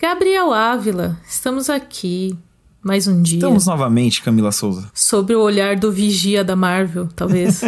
Gabriel Ávila, estamos aqui mais um dia. Estamos novamente, Camila Souza. Sobre o olhar do vigia da Marvel, talvez.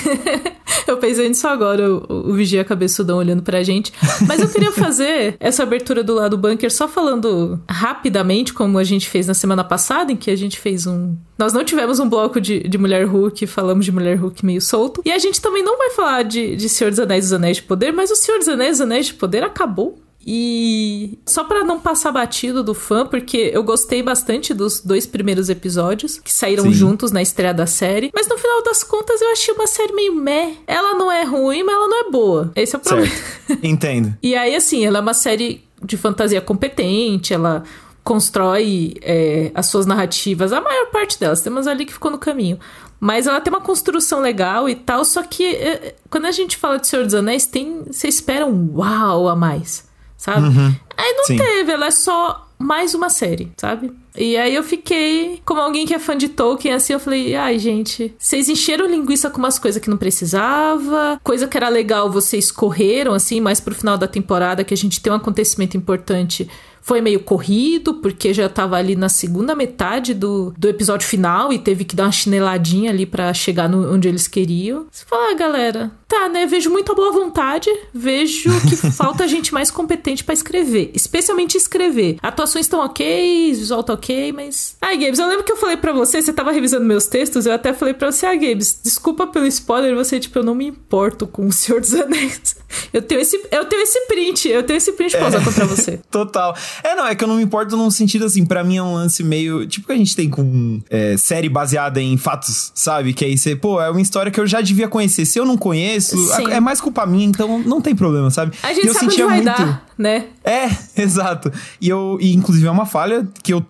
eu pensei nisso agora, o, o vigia cabeçudão olhando pra gente. Mas eu queria fazer essa abertura do lado bunker só falando rapidamente, como a gente fez na semana passada, em que a gente fez um. Nós não tivemos um bloco de, de Mulher Hulk, falamos de Mulher Hulk meio solto. E a gente também não vai falar de, de Senhor dos Anéis e dos Anéis de Poder, mas o Senhor dos Anéis e dos Anéis de Poder acabou e só para não passar batido do fã, porque eu gostei bastante dos dois primeiros episódios que saíram Sim. juntos na estreia da série, mas no final das contas eu achei uma série meio meh. Ela não é ruim, mas ela não é boa. Esse é o problema. Entendo. e aí assim, ela é uma série de fantasia competente, ela constrói é, as suas narrativas, a maior parte delas, temos ali que ficou no caminho. Mas ela tem uma construção legal e tal, só que é, quando a gente fala de Senhor dos Anéis, tem. Você espera um uau a mais sabe? Uhum. Aí não Sim. teve, ela é só mais uma série, sabe? E aí eu fiquei, como alguém que é fã de Tolkien, assim, eu falei, ai, gente, vocês encheram linguiça com umas coisas que não precisava, coisa que era legal, vocês correram, assim, mais pro final da temporada, que a gente tem um acontecimento importante foi meio corrido, porque já tava ali na segunda metade do, do episódio final e teve que dar uma chineladinha ali para chegar no, onde eles queriam. Você fala, ah, galera, tá, né? Vejo muita boa vontade, vejo que falta gente mais competente para escrever, especialmente escrever. Atuações estão ok, visual tá ok, mas. Ai, Gabes, eu lembro que eu falei para você, você tava revisando meus textos, eu até falei para você, ah, Gabes, desculpa pelo spoiler, você, tipo, eu não me importo com o Senhor dos Anéis. Eu tenho esse, eu tenho esse print, eu tenho esse print pra usar é, contra você. Total. É, não, é que eu não me importo num sentido assim, para mim é um lance meio. Tipo que a gente tem com é, série baseada em fatos, sabe? Que aí você, pô, é uma história que eu já devia conhecer. Se eu não conheço, Sim. é mais culpa minha, então não tem problema, sabe? A gente e eu sabe sentia muito... dar, né? É, exato. E eu, e inclusive é uma falha que eu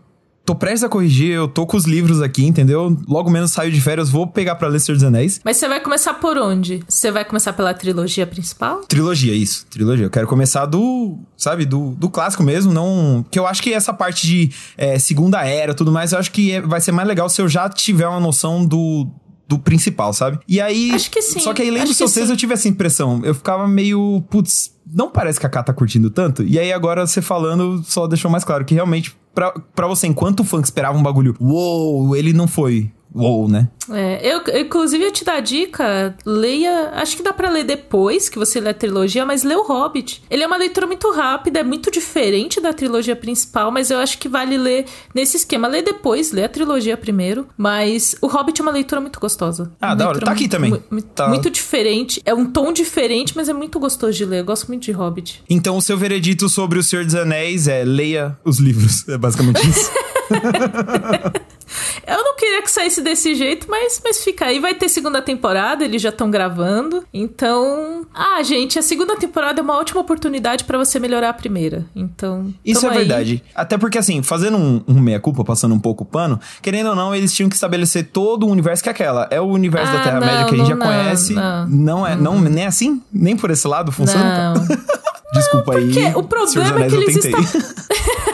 tô prestes a corrigir, eu tô com os livros aqui, entendeu? Logo menos saio de férias, vou pegar pra ler Senhor dos Anéis. Mas você vai começar por onde? Você vai começar pela trilogia principal? Trilogia, isso. Trilogia. Eu quero começar do, sabe, do, do clássico mesmo, não... Que eu acho que essa parte de é, Segunda Era tudo mais, eu acho que é, vai ser mais legal se eu já tiver uma noção do do principal, sabe? E aí. Acho que sim. Só que aí, lendo seus textos, eu tive essa impressão. Eu ficava meio. Putz, não parece que a K tá curtindo tanto. E aí, agora você falando, só deixou mais claro que realmente, pra, pra você, enquanto fã que esperava um bagulho, uou, ele não foi Uou, né? É, eu, inclusive, eu te dar a dica, leia. Acho que dá para ler depois que você lê a trilogia, mas lê o Hobbit. Ele é uma leitura muito rápida, é muito diferente da trilogia principal, mas eu acho que vale ler nesse esquema. Lê depois, lê a trilogia primeiro. Mas o Hobbit é uma leitura muito gostosa. Ah, da hora. Tá aqui também. Muito, tá. muito diferente. É um tom diferente, mas é muito gostoso de ler. Eu gosto muito de Hobbit. Então, o seu veredito sobre O Senhor dos Anéis é leia os livros. É basicamente isso. Eu não queria que saísse desse jeito, mas, mas fica aí. Vai ter segunda temporada, eles já estão gravando. Então. Ah, gente, a segunda temporada é uma ótima oportunidade para você melhorar a primeira. Então. Isso é aí. verdade. Até porque, assim, fazendo um, um meia-culpa, passando um pouco o pano, querendo ou não, eles tinham que estabelecer todo o universo que é aquela. É o universo ah, da Terra-média que a gente já não, conhece. Não, não é. Não, nem assim? Nem por esse lado funciona? Desculpa não, porque aí. O problema é que eles estão.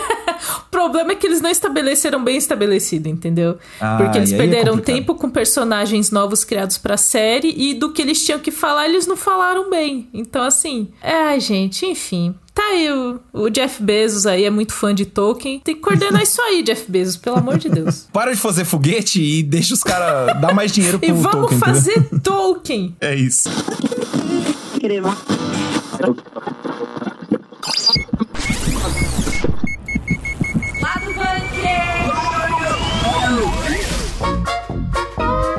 problema é que eles não estabeleceram bem estabelecido, entendeu? Ah, Porque eles é perderam é tempo com personagens novos criados pra série e do que eles tinham que falar, eles não falaram bem. Então, assim, é, gente, enfim. Tá aí, o, o, Jeff Bezos aí é muito fã de Tolkien. Tem que coordenar isso aí, Jeff Bezos, pelo amor de Deus. Para de fazer foguete e deixa os caras dar mais dinheiro pro Tolkien. E vamos Tolkien, fazer entendeu? Tolkien. É isso.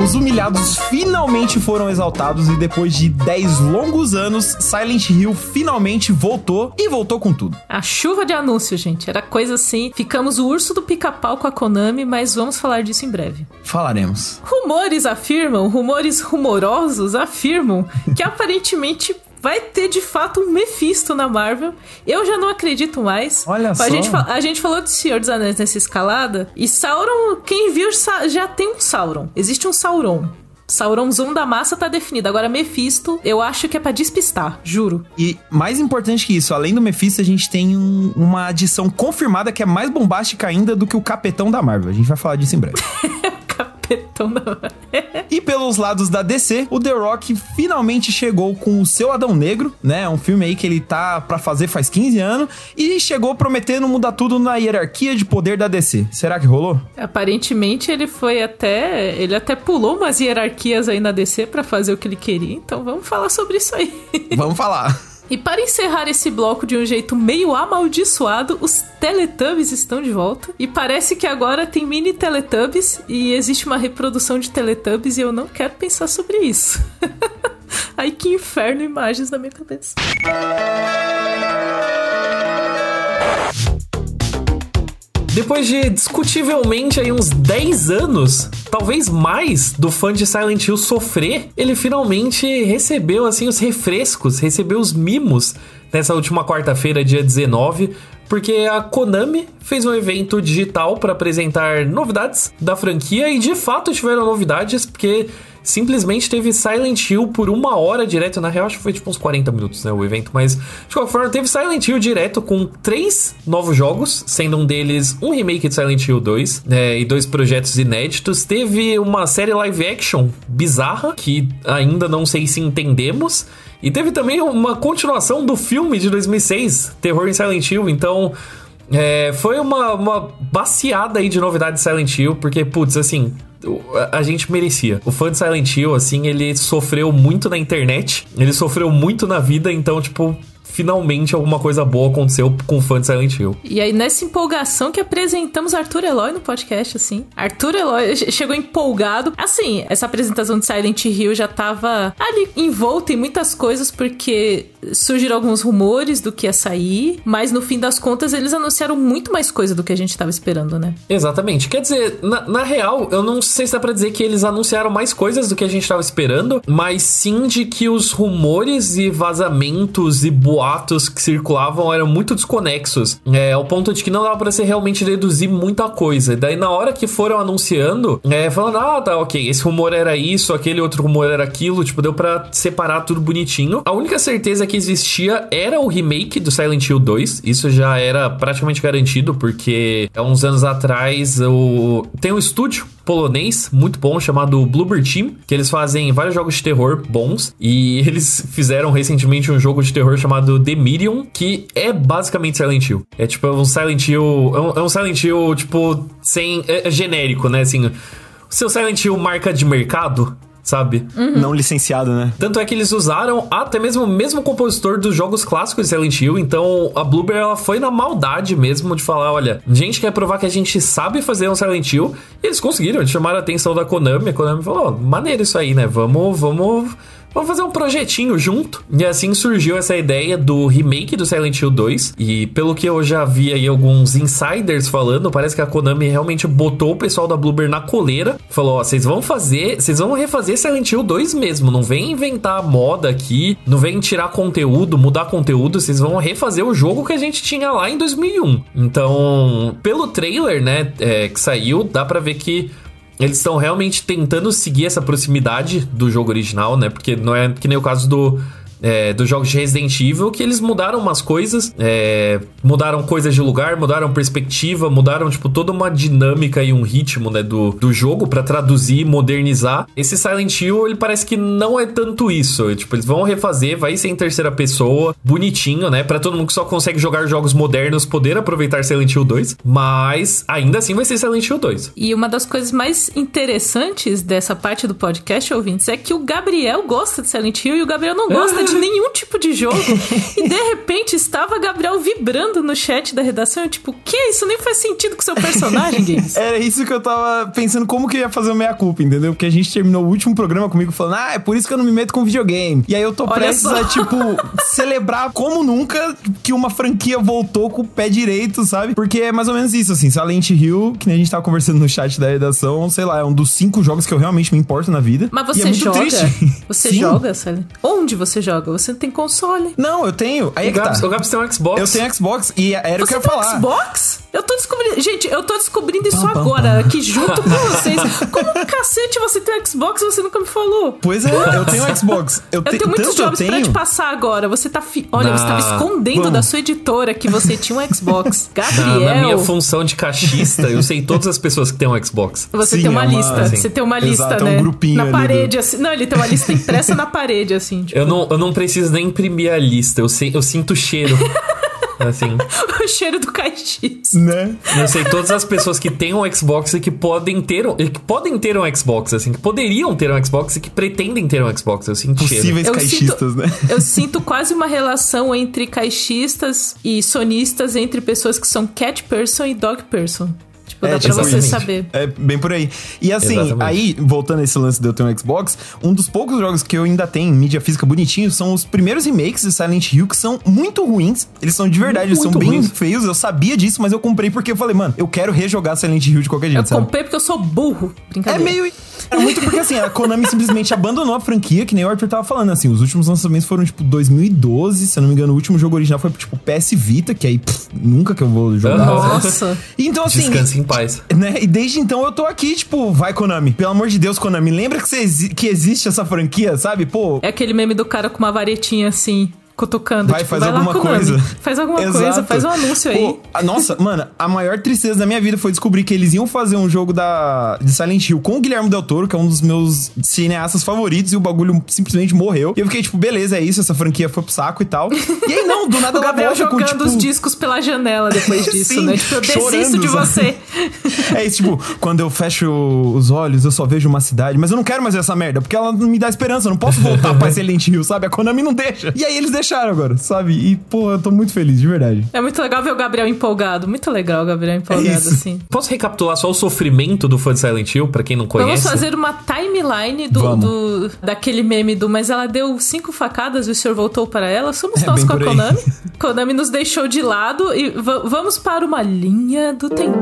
Os humilhados finalmente foram exaltados e depois de 10 longos anos, Silent Hill finalmente voltou e voltou com tudo. A chuva de anúncios, gente. Era coisa assim. Ficamos o urso do pica-pau com a Konami, mas vamos falar disso em breve. Falaremos. Rumores afirmam, rumores rumorosos afirmam que aparentemente vai ter de fato um Mephisto na Marvel. Eu já não acredito mais. Olha a só. Gente, a gente falou de Senhor dos Anéis nessa escalada. E Sauron, quem viu já tem um Sauron. Existe um Sauron. Sauronzão da massa tá definido. Agora, Mephisto, eu acho que é para despistar, juro. E mais importante que isso, além do Mephisto, a gente tem um, uma adição confirmada que é mais bombástica ainda do que o Capetão da Marvel. A gente vai falar disso em breve. tapetão da... e pelos lados da DC, o The Rock finalmente chegou com o seu Adão Negro, né? Um filme aí que ele tá para fazer faz 15 anos e chegou prometendo mudar tudo na hierarquia de poder da DC. Será que rolou? Aparentemente ele foi até, ele até pulou umas hierarquias aí na DC para fazer o que ele queria. Então vamos falar sobre isso aí. Vamos falar. E para encerrar esse bloco de um jeito meio amaldiçoado, os Teletubbies estão de volta. E parece que agora tem mini Teletubbies e existe uma reprodução de Teletubbies e eu não quero pensar sobre isso. Ai, que inferno imagens na minha cabeça. Depois de discutivelmente aí uns 10 anos, talvez mais, do fã de Silent Hill sofrer, ele finalmente recebeu assim os refrescos, recebeu os mimos nessa última quarta-feira, dia 19, porque a Konami fez um evento digital para apresentar novidades da franquia e de fato tiveram novidades, porque simplesmente teve Silent Hill por uma hora direto. Na real, acho que foi tipo uns 40 minutos, né? O evento. Mas, de qualquer forma, teve Silent Hill direto com três novos jogos, sendo um deles um remake de Silent Hill 2 né, e dois projetos inéditos. Teve uma série live action bizarra, que ainda não sei se entendemos. E teve também uma continuação do filme de 2006, Terror em Silent Hill. Então. É, foi uma, uma baseada aí de novidades de Silent Hill, porque, putz, assim, a gente merecia. O fã de Silent Hill, assim, ele sofreu muito na internet, ele sofreu muito na vida, então, tipo, finalmente alguma coisa boa aconteceu com o fã de Silent Hill. E aí, nessa empolgação que apresentamos Arthur Eloy no podcast, assim. Arthur Eloy chegou empolgado. Assim, essa apresentação de Silent Hill já tava ali envolta em muitas coisas, porque surgiram alguns rumores do que ia sair, mas no fim das contas eles anunciaram muito mais coisa do que a gente tava esperando, né? Exatamente. Quer dizer, na, na real, eu não sei se dá pra dizer que eles anunciaram mais coisas do que a gente tava esperando, mas sim de que os rumores e vazamentos e boatos boatos que circulavam eram muito desconexos, é, ao ponto de que não dava para você realmente deduzir muita coisa. Daí, na hora que foram anunciando, é, falando, ah, tá, ok, esse rumor era isso, aquele outro rumor era aquilo, tipo, deu para separar tudo bonitinho. A única certeza que existia era o remake do Silent Hill 2, isso já era praticamente garantido, porque há uns anos atrás o... tem um estúdio polonês muito bom chamado Bluebird Team, que eles fazem vários jogos de terror bons e eles fizeram recentemente um jogo de terror chamado The Medium, que é basicamente Silent Hill. É tipo um Silent Hill, é um, é um Silent Hill tipo sem é, é genérico, né, assim, o seu Silent Hill marca de mercado, sabe? Uhum. Não licenciado, né? Tanto é que eles usaram até mesmo o mesmo compositor dos jogos clássicos de Silent Hill, então a Bluebird ela foi na maldade mesmo de falar, olha, a gente quer provar que a gente sabe fazer um Silent Hill, e eles conseguiram, eles chamaram a atenção da Konami, a Konami falou, oh, maneiro isso aí, né? Vamos, vamos vamos fazer um projetinho junto. E assim surgiu essa ideia do remake do Silent Hill 2. E pelo que eu já vi aí alguns insiders falando, parece que a Konami realmente botou o pessoal da Bloober na coleira. Falou: Ó, vocês vão fazer, vocês vão refazer Silent Hill 2 mesmo. Não vem inventar moda aqui, não vem tirar conteúdo, mudar conteúdo. Vocês vão refazer o jogo que a gente tinha lá em 2001. Então, pelo trailer, né, é, que saiu, dá pra ver que eles estão realmente tentando seguir essa proximidade do jogo original, né? Porque não é que nem o caso do é, dos jogos de Resident Evil que eles mudaram umas coisas, é, mudaram coisas de lugar, mudaram perspectiva, mudaram, tipo, toda uma dinâmica e um ritmo, né, do, do jogo para traduzir, modernizar. Esse Silent Hill, ele parece que não é tanto isso. Tipo, eles vão refazer, vai ser em terceira pessoa, bonitinho, né, para todo mundo que só consegue jogar jogos modernos poder aproveitar Silent Hill 2, mas ainda assim vai ser Silent Hill 2. E uma das coisas mais interessantes dessa parte do podcast, ouvintes, é que o Gabriel gosta de Silent Hill e o Gabriel não gosta de nenhum tipo de jogo. e de repente estava Gabriel vibrando no chat da redação. Eu, tipo, que? Isso nem faz sentido com o seu personagem, Games. Era isso que eu tava pensando, como que eu ia fazer o meia-culpa, entendeu? Porque a gente terminou o último programa comigo falando, ah, é por isso que eu não me meto com videogame. E aí eu tô Olha prestes só. a, tipo, celebrar como nunca que uma franquia voltou com o pé direito, sabe? Porque é mais ou menos isso, assim. Silent Hill, que nem a gente tava conversando no chat da redação, sei lá, é um dos cinco jogos que eu realmente me importo na vida. Mas você é joga? Triste. Você Sim. joga, Sally? Onde você joga? Joga, você não tem console. Não, eu tenho. Aí o, Gabs, tá. o Gabs tem um Xbox. Eu tenho Xbox e era o que eu ia falar. Xbox? Eu tô descobrindo. Gente, eu tô descobrindo isso agora, aqui junto com vocês. Como cacete você tem um Xbox e você nunca me falou? Pois é, eu tenho um Xbox. Eu, te, eu tenho muitos jobs tenho... pra te passar agora. Você tá. Fi... Olha, na... você tava escondendo Bom. da sua editora que você tinha um Xbox. Gabriel. Na, na, minha função de cachista, eu sei todas as pessoas que têm um Xbox. Você Sim, tem uma, é uma lista. Assim. Você tem uma lista, Exato, né? É um grupinho na parede, do... assim. Não, ele tem uma lista impressa na parede, assim. Tipo... Eu, não, eu não preciso nem imprimir a lista. Eu, sei, eu sinto o cheiro. Assim. o cheiro do caixis. Né? Eu sei todas as pessoas que têm um Xbox e que podem ter um, que podem ter um Xbox, assim, que poderiam ter um Xbox e que pretendem ter um Xbox. Eu sinto Possíveis cheiro. caixistas, sinto, né? Eu sinto quase uma relação entre caixistas e sonistas entre pessoas que são cat person e dog person. Tipo, é, dá pra você saber. É bem por aí. E assim, exatamente. aí, voltando a esse lance de eu ter um Xbox, um dos poucos jogos que eu ainda tenho em mídia física bonitinho são os primeiros remakes de Silent Hill, que são muito ruins. Eles são de verdade, muito eles são bem feios. Eu sabia disso, mas eu comprei porque eu falei, mano, eu quero rejogar Silent Hill de qualquer jeito. Eu sabe? comprei porque eu sou burro. Brincadeira. É meio. É muito porque assim, a Konami simplesmente abandonou a franquia, que nem o Arthur tava falando. Assim, os últimos lançamentos foram tipo 2012, se eu não me engano, o último jogo original foi tipo PS Vita, que aí pff, nunca que eu vou jogar. Nossa. Então assim. Descanse em paz. Né? E desde então eu tô aqui, tipo, vai Konami. Pelo amor de Deus, Konami, lembra que, você, que existe essa franquia, sabe? Pô. É aquele meme do cara com uma varetinha assim cutucando. Vai, tipo, faz vai alguma coisa. Faz alguma Exato. coisa, faz um anúncio aí. Pô, nossa, mano, a maior tristeza da minha vida foi descobrir que eles iam fazer um jogo da, de Silent Hill com o Guilherme Del Toro, que é um dos meus cineastas favoritos, e o bagulho simplesmente morreu. E eu fiquei tipo, beleza, é isso, essa franquia foi pro saco e tal. E aí, não, do nada o Gabriel jogando com, tipo... os discos pela janela depois disso, Sim, né? Tipo, eu desisto chorando, de você. é isso, tipo, quando eu fecho os olhos, eu só vejo uma cidade, mas eu não quero mais ver essa merda, porque ela não me dá esperança, eu não posso voltar pra Silent Hill, sabe? A Konami não deixa. E aí eles deixaram agora, sabe? sabe? E, pô, eu tô muito feliz, de verdade. É muito legal ver o Gabriel empolgado. Muito legal o Gabriel empolgado, é assim. Posso recapitular só o sofrimento do fã de Silent Hill, pra quem não conhece? Vamos fazer uma timeline do, do daquele meme do Mas ela deu cinco facadas e o senhor voltou para ela. Somos é, nós com a Konami. Konami nos deixou de lado e vamos para uma linha do tempo.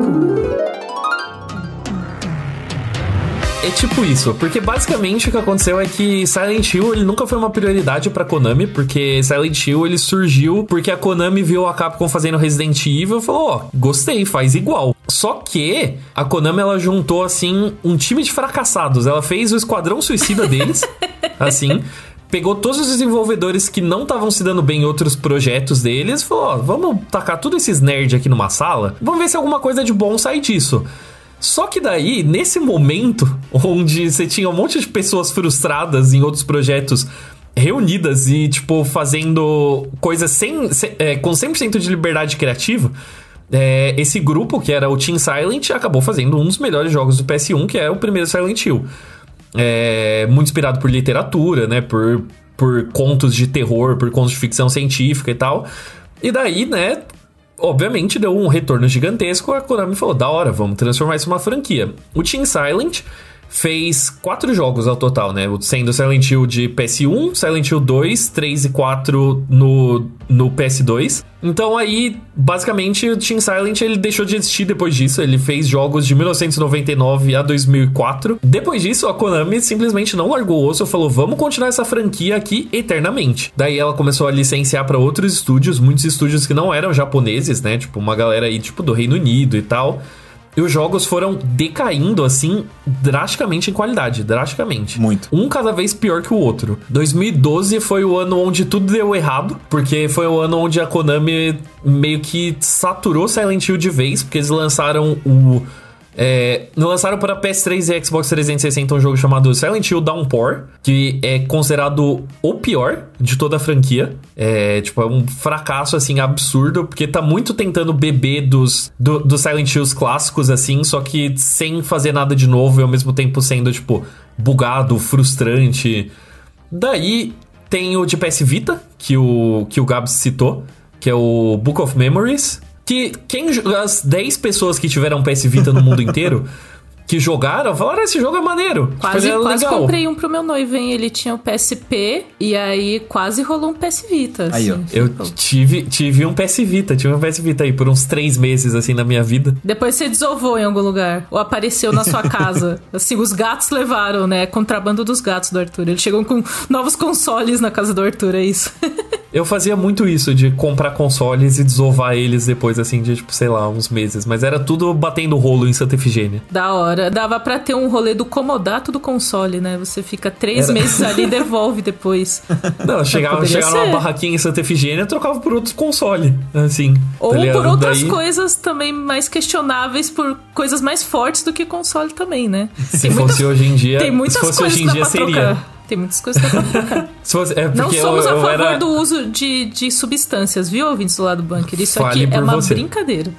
É tipo isso, porque basicamente o que aconteceu é que Silent Hill ele nunca foi uma prioridade para Konami, porque Silent Hill ele surgiu porque a Konami viu a Capcom fazendo Resident Evil e falou: "Ó, oh, gostei, faz igual". Só que a Konami ela juntou assim um time de fracassados. Ela fez o Esquadrão Suicida deles, assim, pegou todos os desenvolvedores que não estavam se dando bem em outros projetos deles e falou: ó, vamos tacar tudo esses nerds aqui numa sala, vamos ver se alguma coisa de bom sai disso. Só que daí, nesse momento, onde você tinha um monte de pessoas frustradas em outros projetos reunidas e, tipo, fazendo coisas sem, sem é, com 100% de liberdade criativa, é, esse grupo, que era o Team Silent, acabou fazendo um dos melhores jogos do PS1, que é o primeiro Silent Hill. É, muito inspirado por literatura, né? Por, por contos de terror, por contos de ficção científica e tal. E daí, né, obviamente deu um retorno gigantesco. A Konami falou: da hora, vamos transformar isso numa franquia. O Team Silent fez quatro jogos ao total, né? Sendo Silent Hill de PS1, Silent Hill 2, 3 e 4 no, no PS2. Então aí, basicamente, o Team Silent ele deixou de existir depois disso. Ele fez jogos de 1999 a 2004. Depois disso, a Konami simplesmente não largou o osso, falou: "Vamos continuar essa franquia aqui eternamente". Daí ela começou a licenciar para outros estúdios, muitos estúdios que não eram japoneses, né? Tipo uma galera aí tipo do Reino Unido e tal. E os jogos foram decaindo, assim, drasticamente em qualidade. Drasticamente. Muito. Um cada vez pior que o outro. 2012 foi o ano onde tudo deu errado, porque foi o ano onde a Konami meio que saturou Silent Hill de vez, porque eles lançaram o é, lançaram para PS3 e Xbox 360 um jogo chamado Silent Hill Downpour, que é considerado o pior de toda a franquia. É, tipo, é um fracasso, assim, absurdo, porque tá muito tentando beber dos, do, dos Silent Hills clássicos, assim, só que sem fazer nada de novo e ao mesmo tempo sendo, tipo, bugado, frustrante. Daí tem o de PS Vita, que o, que o Gabs citou, que é o Book of Memories, que quem as 10 pessoas que tiveram PS Vita no mundo inteiro que jogaram, falaram: esse jogo é maneiro. Quase, é quase comprei um pro meu noivo, hein? Ele tinha o PSP e aí quase rolou um PS Vita. Aí, assim, ó. Eu tive, tive um PS Vita, tive um PS Vita aí por uns três meses, assim, na minha vida. Depois você desovou em algum lugar. Ou apareceu na sua casa. assim, os gatos levaram, né? Contrabando dos gatos do Arthur. Eles chegam com novos consoles na casa do Arthur, é isso. Eu fazia muito isso, de comprar consoles e desovar eles depois, assim, de, tipo, sei lá, uns meses. Mas era tudo batendo rolo em Santa Efigênia. Da hora. Dava pra ter um rolê do comodato do console, né? Você fica três era... meses ali e devolve depois. Não, chegava, chegava numa barraquinha em Santa Efigênia trocava por outros consoles, assim. Ou tá por outras Daí... coisas também mais questionáveis, por coisas mais fortes do que console também, né? Se tem fosse muita... hoje em dia, tem muitas se fosse hoje em dia, seria. Trocar. Tem muitas coisas que dá pra trocar. Fosse, é Não somos eu, eu a favor era... do uso de, de substâncias, viu, ouvintes do lado do bunker? Isso fale aqui é uma você. brincadeira.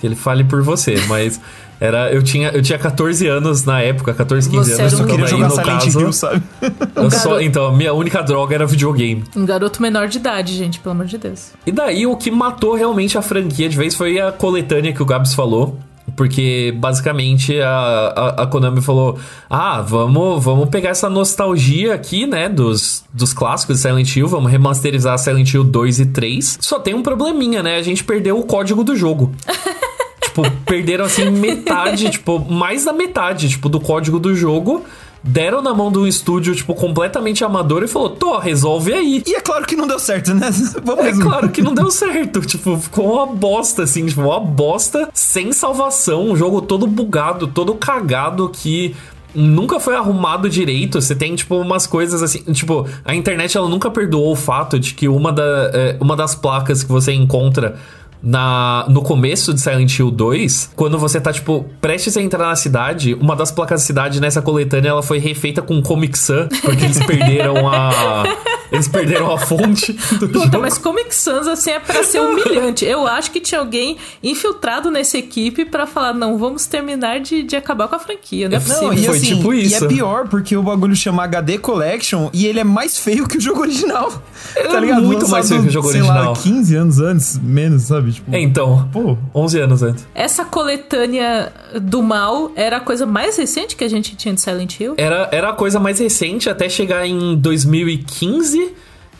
Que ele fale por você, mas era, eu, tinha, eu tinha 14 anos na época, 14, 15 você anos. Era um... queria jogar no Silent caso, Hill, sabe? Um só, então, a minha única droga era videogame. Um garoto menor de idade, gente, pelo amor de Deus. E daí, o que matou realmente a franquia de vez foi a coletânea que o Gabs falou. Porque basicamente a, a, a, Konami falou: Ah, vamos, vamos pegar essa nostalgia aqui, né? Dos, dos clássicos de Silent Hill, vamos remasterizar Silent Hill 2 e 3. Só tem um probleminha, né? A gente perdeu o código do jogo. tipo, perderam assim metade, tipo, mais da metade, tipo, do código do jogo deram na mão de um estúdio, tipo, completamente amador e falou: Tô, resolve aí. E é claro que não deu certo, né? Vamos é claro que não deu certo. tipo, ficou uma bosta, assim, tipo, uma bosta sem salvação. Um jogo todo bugado, todo cagado que nunca foi arrumado direito. Você tem, tipo, umas coisas assim. Tipo, a internet ela nunca perdoou o fato de que uma, da, é, uma das placas que você encontra na, no começo de Silent Hill 2, quando você tá, tipo, prestes a entrar na cidade, uma das placas da cidade nessa coletânea ela foi refeita com Comic Sans, porque eles perderam a. Eles perderam a fonte do Puta, jogo. mas Comic Sans, assim, é pra ser humilhante. Eu acho que tinha alguém infiltrado nessa equipe para falar, não, vamos terminar de, de acabar com a franquia, não é possível. Não, e foi assim, tipo isso. E é pior, porque o bagulho chama HD Collection e ele é mais feio que o jogo original. Ele tá é ligado? muito mais feio que o jogo sei original. Lá, 15 anos antes, menos, sabe? Tipo, é, então, pô, 11 anos antes. Essa coletânea do mal era a coisa mais recente que a gente tinha de Silent Hill? Era, era a coisa mais recente até chegar em 2015.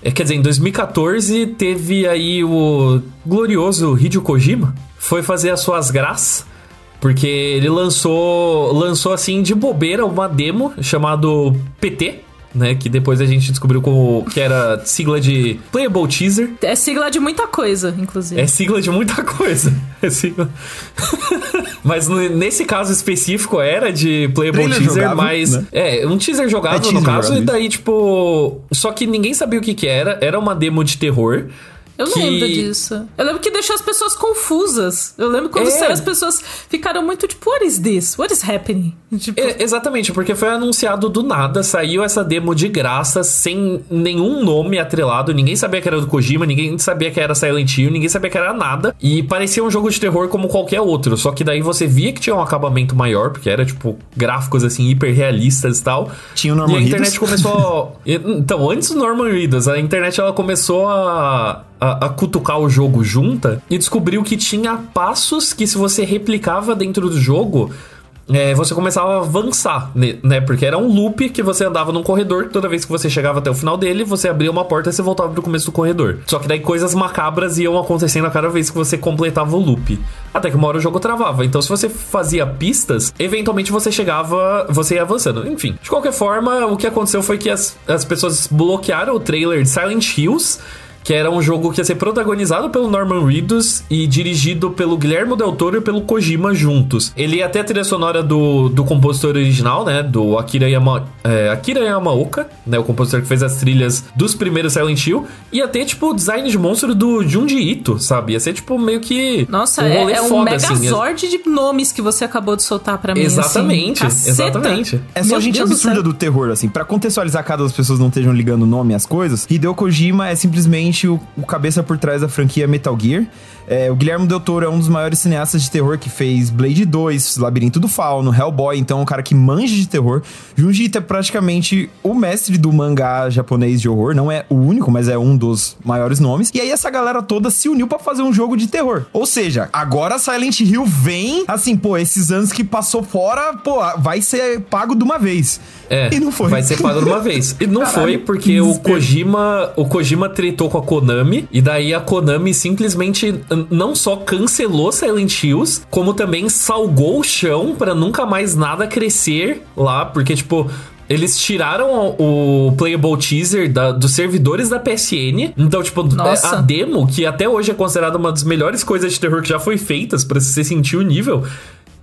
É, quer dizer, em 2014 teve aí o glorioso Hideo Kojima. Foi fazer as suas graças. Porque ele lançou, lançou assim de bobeira uma demo chamado PT, né? Que depois a gente descobriu como que era sigla de Playable Teaser. É sigla de muita coisa, inclusive. É sigla de muita coisa. É sigla. mas no, nesse caso específico era de Playable Trailer Teaser, jogável, mas. Né? É, um teaser jogável é teaser no caso, jogável. e daí, tipo. Só que ninguém sabia o que, que era. Era uma demo de terror. Eu que... lembro disso. Eu lembro que deixou as pessoas confusas. Eu lembro quando é. saiu, as pessoas ficaram muito tipo, what is this? What is happening? Tipo... É, exatamente, porque foi anunciado do nada, saiu essa demo de graça, sem nenhum nome atrelado, ninguém sabia que era do Kojima, ninguém sabia que era Silent Hill, ninguém sabia que era nada, e parecia um jogo de terror como qualquer outro, só que daí você via que tinha um acabamento maior, porque era tipo gráficos assim, hiper realistas e tal. Tinha o Norman E a internet Reedus. começou... então, antes do Norman Reedus, a internet ela começou a a, a, cutucar o jogo junta e descobriu que tinha passos que se você replicava dentro do jogo, é, você começava a avançar, né? Porque era um loop que você andava num corredor, toda vez que você chegava até o final dele, você abria uma porta e você voltava pro começo do corredor. Só que daí coisas macabras iam acontecendo a cada vez que você completava o loop. Até que uma hora o jogo travava. Então, se você fazia pistas, eventualmente você chegava, você ia avançando. Enfim, de qualquer forma, o que aconteceu foi que as, as pessoas bloquearam o trailer de Silent Hills que era um jogo que ia ser protagonizado pelo Norman Reedus e dirigido pelo Guilherme Del Toro e pelo Kojima juntos. Ele ia até a trilha sonora do, do compositor original, né, do Akira, Yama, é, Akira Yamaoka, né, o compositor que fez as trilhas dos primeiros Silent Hill, ia ter, tipo, o design de monstro do Junji Ito, sabe? Ia ser, tipo, meio que Nossa, um é, é um foda, assim. megazord assim. de nomes que você acabou de soltar para mim, Exatamente, assim. exatamente. É só Meu gente Deus absurda do, do terror, assim. para contextualizar cada as pessoas não estejam ligando o nome às coisas, Hideo Kojima é simplesmente o, o cabeça por trás da franquia Metal Gear. É, o Guilherme Del Toro é um dos maiores cineastas de terror que fez Blade 2, Labirinto do Fauno, Hellboy, então é um cara que manja de terror. Junji Ito é praticamente o mestre do mangá japonês de horror, não é o único, mas é um dos maiores nomes. E aí essa galera toda se uniu para fazer um jogo de terror. Ou seja, agora Silent Hill vem, assim, pô, esses anos que passou fora, pô, vai ser pago de uma vez. É, e não foi. Vai ser pago de uma vez. E não Caralho, foi porque o Kojima, o Kojima tretou com a Konami e daí a Konami simplesmente não só cancelou Silent Hills, como também salgou o chão para nunca mais nada crescer lá, porque tipo, eles tiraram o playable teaser da, dos servidores da PSN. Então, tipo, Nossa. a demo, que até hoje é considerada uma das melhores coisas de terror que já foi feitas para você sentir o nível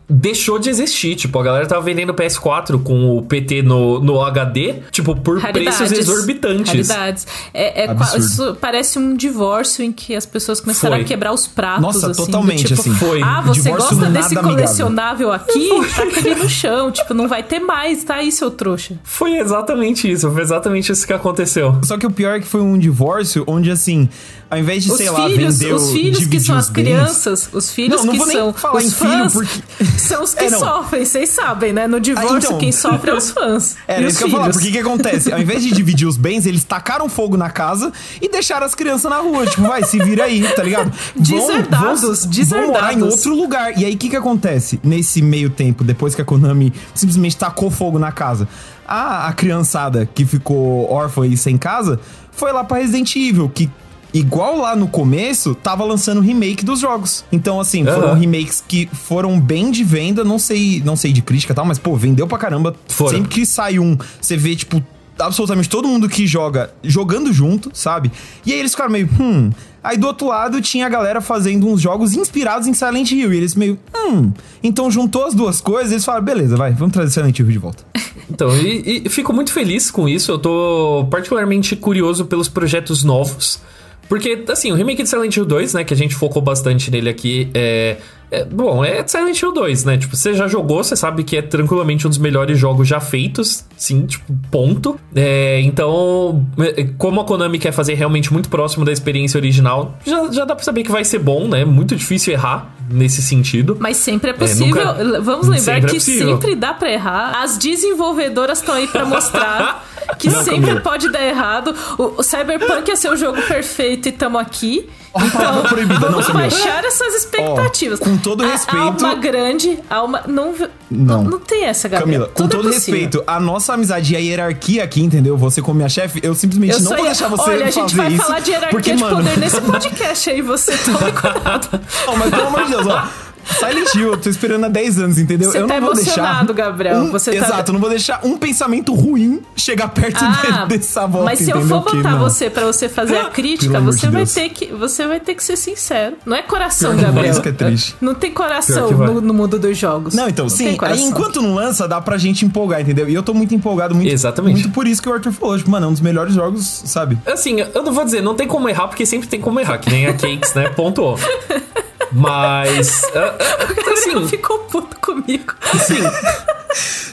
deixou de existir. Tipo, a galera tava vendendo PS4 com o PT no, no HD, tipo, por Raridades. preços exorbitantes. Raridades. É, é isso parece um divórcio em que as pessoas começaram Foi. a quebrar os pratos. Nossa, assim, totalmente, tipo, assim. Foi. Ah, você divórcio gosta desse colecionável aqui? Tá ali no chão. Tipo, não vai ter mais, tá aí, seu trouxa. Foi exatamente isso. Foi exatamente isso que aconteceu. Só que o pior é que foi um divórcio onde, assim, ao invés de, os sei filhos, lá, vender Os filhos que são as crianças, os filhos não, não que são os fãs, porque... são os que é, sofrem, vocês sabem, né? No divórcio, ah, então... quem sofre é os fãs. É, isso que eu ia falar, porque o que acontece? Ao invés de dividir os bens, eles tacaram fogo na casa e deixaram as crianças na rua. Tipo, vai, se vira aí, tá ligado? Deserdados, vão, vão, deserdados. Vão morar em outro lugar. E aí, o que que acontece? Nesse meio tempo, depois que a Konami simplesmente tacou fogo na casa, a, a criançada que ficou órfã e sem casa foi lá pra Resident Evil, que igual lá no começo, tava lançando remake dos jogos. Então, assim, uhum. foram remakes que foram bem de venda, não sei, não sei de crítica e tal, mas, pô, vendeu pra caramba. Foram. Sempre que sai um, você vê, tipo, absolutamente todo mundo que joga jogando junto, sabe? E aí eles ficaram meio, hum. Aí do outro lado tinha a galera fazendo uns jogos inspirados em Silent Hill. E eles meio, hum. Então juntou as duas coisas e eles falaram, beleza, vai, vamos trazer Silent Hill de volta. Então, e, e fico muito feliz com isso. Eu tô particularmente curioso pelos projetos novos. Porque, assim, o remake de Silent Hill 2, né, que a gente focou bastante nele aqui, é, é, bom, é Silent Hill 2, né? Tipo, você já jogou, você sabe que é tranquilamente um dos melhores jogos já feitos, sim, tipo, ponto. É, então, é, como a Konami quer fazer realmente muito próximo da experiência original, já, já dá pra saber que vai ser bom, né? Muito difícil errar nesse sentido. Mas sempre é possível. É, nunca... Vamos lembrar sempre é que sempre dá pra errar. As desenvolvedoras estão aí pra mostrar. que não, sempre pode dar errado. O, o Cyberpunk é seu jogo perfeito e tamo aqui. Então, proibida, vamos não, baixar essas expectativas. Com todo respeito. A alma grande, alma. Não, não, não tem essa, Gabriel. Camila, com Tudo é todo é respeito, a nossa amizade e a hierarquia aqui, entendeu? Você como minha chefe, eu simplesmente eu não vou deixar você Olha, fazer isso. Olha, a gente vai falar de hierarquia porque, de mano... poder nesse podcast aí, você toma cuidado. Não, mas pelo amor de Deus, ó. Silent Hill, eu tô esperando há 10 anos, entendeu? Você eu tá não vou deixar. Gabriel. Um, você exato, tá... eu não vou deixar um pensamento ruim chegar perto ah, dessa volta. Mas se eu for botar você para você fazer a crítica, você vai ter que você vai ter que ser sincero. Não é coração, Pior Gabriel. Isso que é triste. Não tem coração no, no, mundo dos jogos. Não, então, não sim. Aí enquanto não lança, dá pra gente empolgar, entendeu? E eu tô muito empolgado, muito, Exatamente. muito por isso que o Arthur falou. Tipo, mano, é um dos melhores jogos, sabe? Assim, eu não vou dizer, não tem como errar, porque sempre tem como errar, que nem a Cakes, né? Ponto. Mas. Uh, assim, ficou puto comigo. Sim.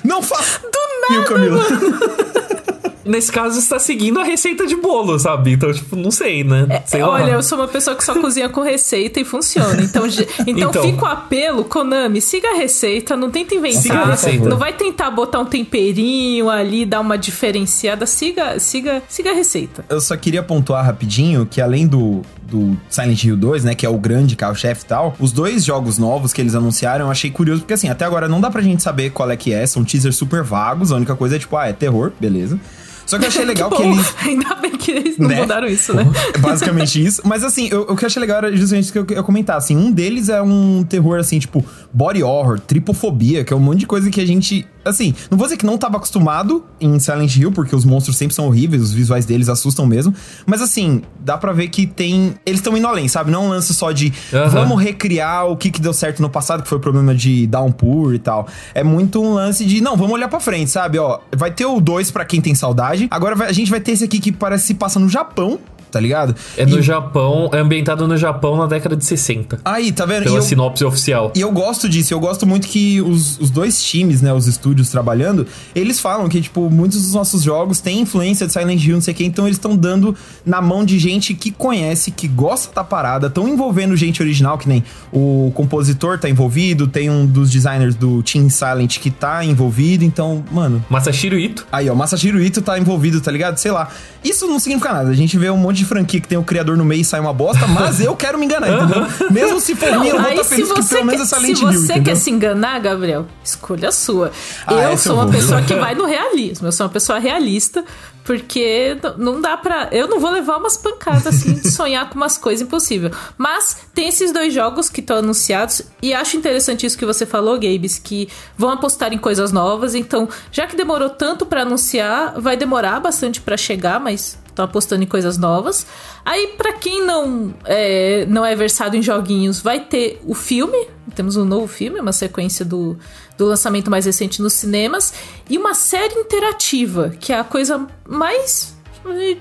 Não faça. Do nada. Camila? Nesse caso, está seguindo a receita de bolo, sabe? Então, tipo, não sei, né? É, sei olha, eu sou uma pessoa que só cozinha com receita e funciona. Então, então, então fica o apelo, Konami, siga a receita, não tenta inventar. Siga a receita. Não vai tentar botar um temperinho ali, dar uma diferenciada. Siga, siga, siga a receita. Eu só queria pontuar rapidinho que além do, do Silent Hill 2, né, que é o grande carro-chefe e tal, os dois jogos novos que eles anunciaram, eu achei curioso, porque assim, até agora não dá pra gente saber qual é que é, são teasers super vagos, a única coisa é tipo, ah, é terror, beleza. Só que eu achei legal que, que eles. Ainda bem que eles não né? mudaram isso, né? É basicamente isso. Mas assim, eu, o que eu achei legal era justamente isso que eu ia comentar. Assim, um deles é um terror, assim, tipo, body horror, tripofobia, que é um monte de coisa que a gente. Assim, não vou dizer que não estava acostumado em Silent Hill, porque os monstros sempre são horríveis, os visuais deles assustam mesmo. Mas assim, dá pra ver que tem. Eles estão indo além, sabe? Não é um lance só de uhum. vamos recriar o que, que deu certo no passado, que foi o problema de downpour e tal. É muito um lance de, não, vamos olhar pra frente, sabe? Ó, vai ter o 2 para quem tem saudade. Agora vai, a gente vai ter esse aqui que parece se passa no Japão tá ligado? É no Japão, é ambientado no Japão na década de 60. Aí, tá vendo? Pela eu, sinopse oficial. E eu gosto disso, eu gosto muito que os, os dois times, né, os estúdios trabalhando, eles falam que, tipo, muitos dos nossos jogos têm influência de Silent Hill, não sei o que, então eles estão dando na mão de gente que conhece, que gosta da parada, estão envolvendo gente original, que nem o compositor tá envolvido, tem um dos designers do Team Silent que tá envolvido, então, mano... Masashiro Ito. Aí, ó, Masashiro Ito tá envolvido, tá ligado? Sei lá. Isso não significa nada, a gente vê um monte de franquia que tem o criador no meio e sai uma bosta, mas eu quero me enganar, entendeu? Mesmo se for ruim, eu vou estar feliz que pelo menos é Silent Hill, Se você entendeu? quer se enganar, Gabriel, escolha a sua. Ah, eu sou uma pessoa que vai no realismo, eu sou uma pessoa realista, Porque não dá pra. Eu não vou levar umas pancadas assim de sonhar com umas coisas impossíveis. Mas tem esses dois jogos que estão anunciados. E acho interessante isso que você falou, Gabes, que vão apostar em coisas novas. Então, já que demorou tanto para anunciar, vai demorar bastante para chegar, mas estão apostando em coisas novas. Aí, para quem não é, não é versado em joguinhos, vai ter o filme. Temos um novo filme, uma sequência do, do lançamento mais recente nos cinemas. E uma série interativa, que é a coisa mais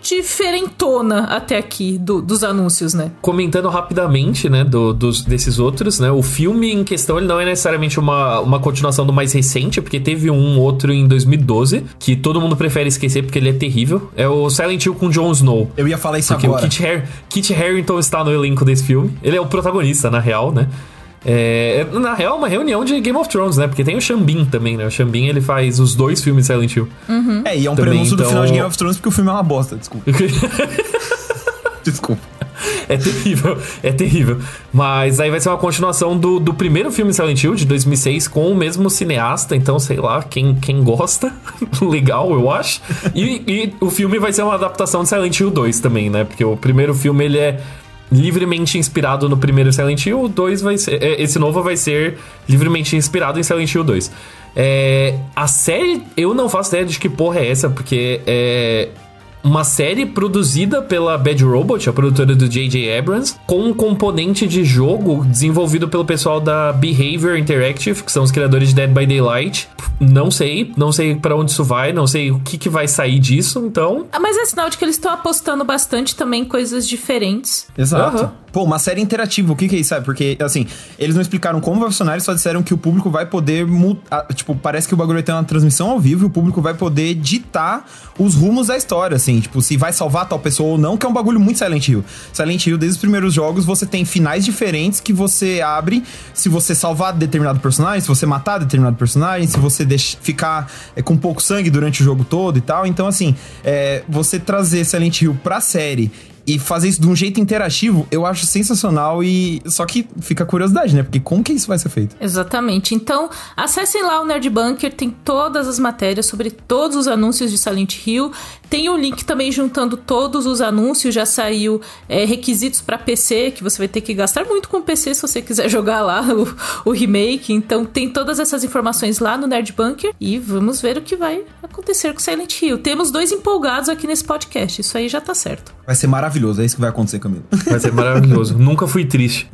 diferentona até aqui do, dos anúncios, né? Comentando rapidamente, né, do, dos, desses outros, né? O filme em questão, ele não é necessariamente uma, uma continuação do mais recente, porque teve um outro em 2012, que todo mundo prefere esquecer porque ele é terrível. É o Silent Hill com Jon Snow. Eu ia falar isso porque agora. Porque o Kit, Har Kit Harington está no elenco desse filme. Ele é o protagonista, na real, né? É, na real, é uma reunião de Game of Thrones, né? Porque tem o Xambin também, né? O Xambin, ele faz os dois filmes de Silent Hill. Uhum. É, e é um também, prenúncio então... do final de Game of Thrones porque o filme é uma bosta, desculpa. desculpa. É terrível, é terrível. Mas aí vai ser uma continuação do, do primeiro filme Silent Hill, de 2006, com o mesmo cineasta. Então, sei lá, quem, quem gosta, legal, eu acho. E, e o filme vai ser uma adaptação de Silent Hill 2 também, né? Porque o primeiro filme, ele é livremente inspirado no primeiro Silent Hill, o 2 vai ser. É, esse novo vai ser livremente inspirado em Silent Hill 2. É, a série, eu não faço ideia de que porra é essa, porque é uma série produzida pela Bad Robot, a produtora do J.J. Abrams, com um componente de jogo desenvolvido pelo pessoal da Behavior Interactive, que são os criadores de Dead by Daylight. Não sei, não sei para onde isso vai, não sei o que, que vai sair disso, então. Ah, mas é sinal de que eles estão apostando bastante também em coisas diferentes. Exato. Uhum. Pô, uma série interativa, o que, que é isso, sabe? Porque, assim, eles não explicaram como vai funcionar, eles só disseram que o público vai poder. Tipo, parece que o bagulho vai ter uma transmissão ao vivo e o público vai poder ditar os rumos da história, assim. Tipo, se vai salvar tal pessoa ou não, que é um bagulho muito Silent Hill. Silent Hill, desde os primeiros jogos, você tem finais diferentes que você abre se você salvar determinado personagem, se você matar determinado personagem, se você deixa, ficar é, com pouco sangue durante o jogo todo e tal. Então, assim, é, você trazer Silent Hill pra série e fazer isso de um jeito interativo, eu acho sensacional e só que fica curiosidade, né? Porque como que isso vai ser feito? Exatamente. Então, acessem lá o Nerd Bunker, tem todas as matérias sobre todos os anúncios de Silent Hill. Tem um link também juntando todos os anúncios, já saiu é, requisitos para PC, que você vai ter que gastar muito com o PC se você quiser jogar lá o, o remake. Então, tem todas essas informações lá no Nerd Bunker e vamos ver o que vai acontecer com Silent Hill. Temos dois empolgados aqui nesse podcast, isso aí já tá certo. Vai ser maravilhoso maravilhoso, é isso que vai acontecer comigo. Vai ser maravilhoso. Nunca fui triste.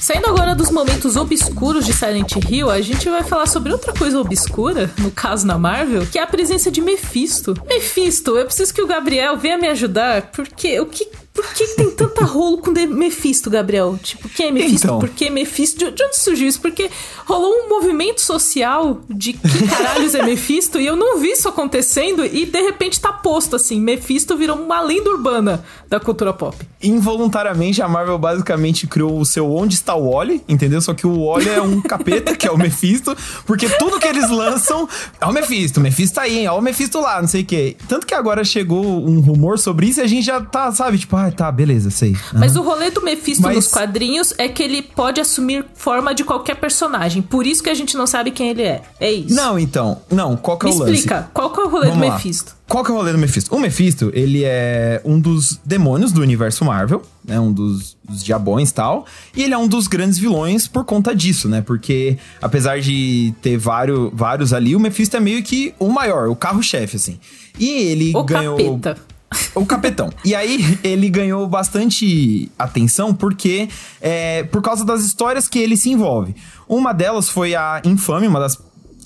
Saindo agora dos momentos obscuros de Silent Hill, a gente vai falar sobre outra coisa obscura, no caso na Marvel, que é a presença de Mephisto. Mephisto, eu preciso que o Gabriel venha me ajudar, porque o que por que tem tanta rolo com Mephisto, Gabriel? Tipo, quem é Mephisto? Então. Por que Mephisto? De, de onde surgiu isso? Porque rolou um movimento social de que caralhos é Mephisto e eu não vi isso acontecendo e de repente tá posto assim: Mephisto virou uma lenda urbana da cultura pop. Involuntariamente, a Marvel basicamente criou o seu Onde está o Wally, entendeu? Só que o Wally é um capeta, que é o Mephisto, porque tudo que eles lançam é o Mephisto. O Mephisto tá aí, ó, o Mephisto lá, não sei o quê. Tanto que agora chegou um rumor sobre isso e a gente já tá, sabe, tipo, ah, tá, beleza, sei. Uhum. Mas o rolê do Mephisto Mas... nos quadrinhos é que ele pode assumir forma de qualquer personagem. Por isso que a gente não sabe quem ele é. É isso. Não, então. Não, qual que é Me o lance? explica, qual que é o rolê Vamos do lá. Mephisto? Qual que é o rolê do Mephisto? O Mephisto, ele é um dos demônios do universo Marvel, né? Um dos, dos diabões e tal. E ele é um dos grandes vilões por conta disso, né? Porque, apesar de ter vários, vários ali, o Mephisto é meio que o maior, o carro-chefe, assim. E ele o ganhou... Capeta. O capetão. e aí, ele ganhou bastante atenção porque é, por causa das histórias que ele se envolve. Uma delas foi a infame, uma das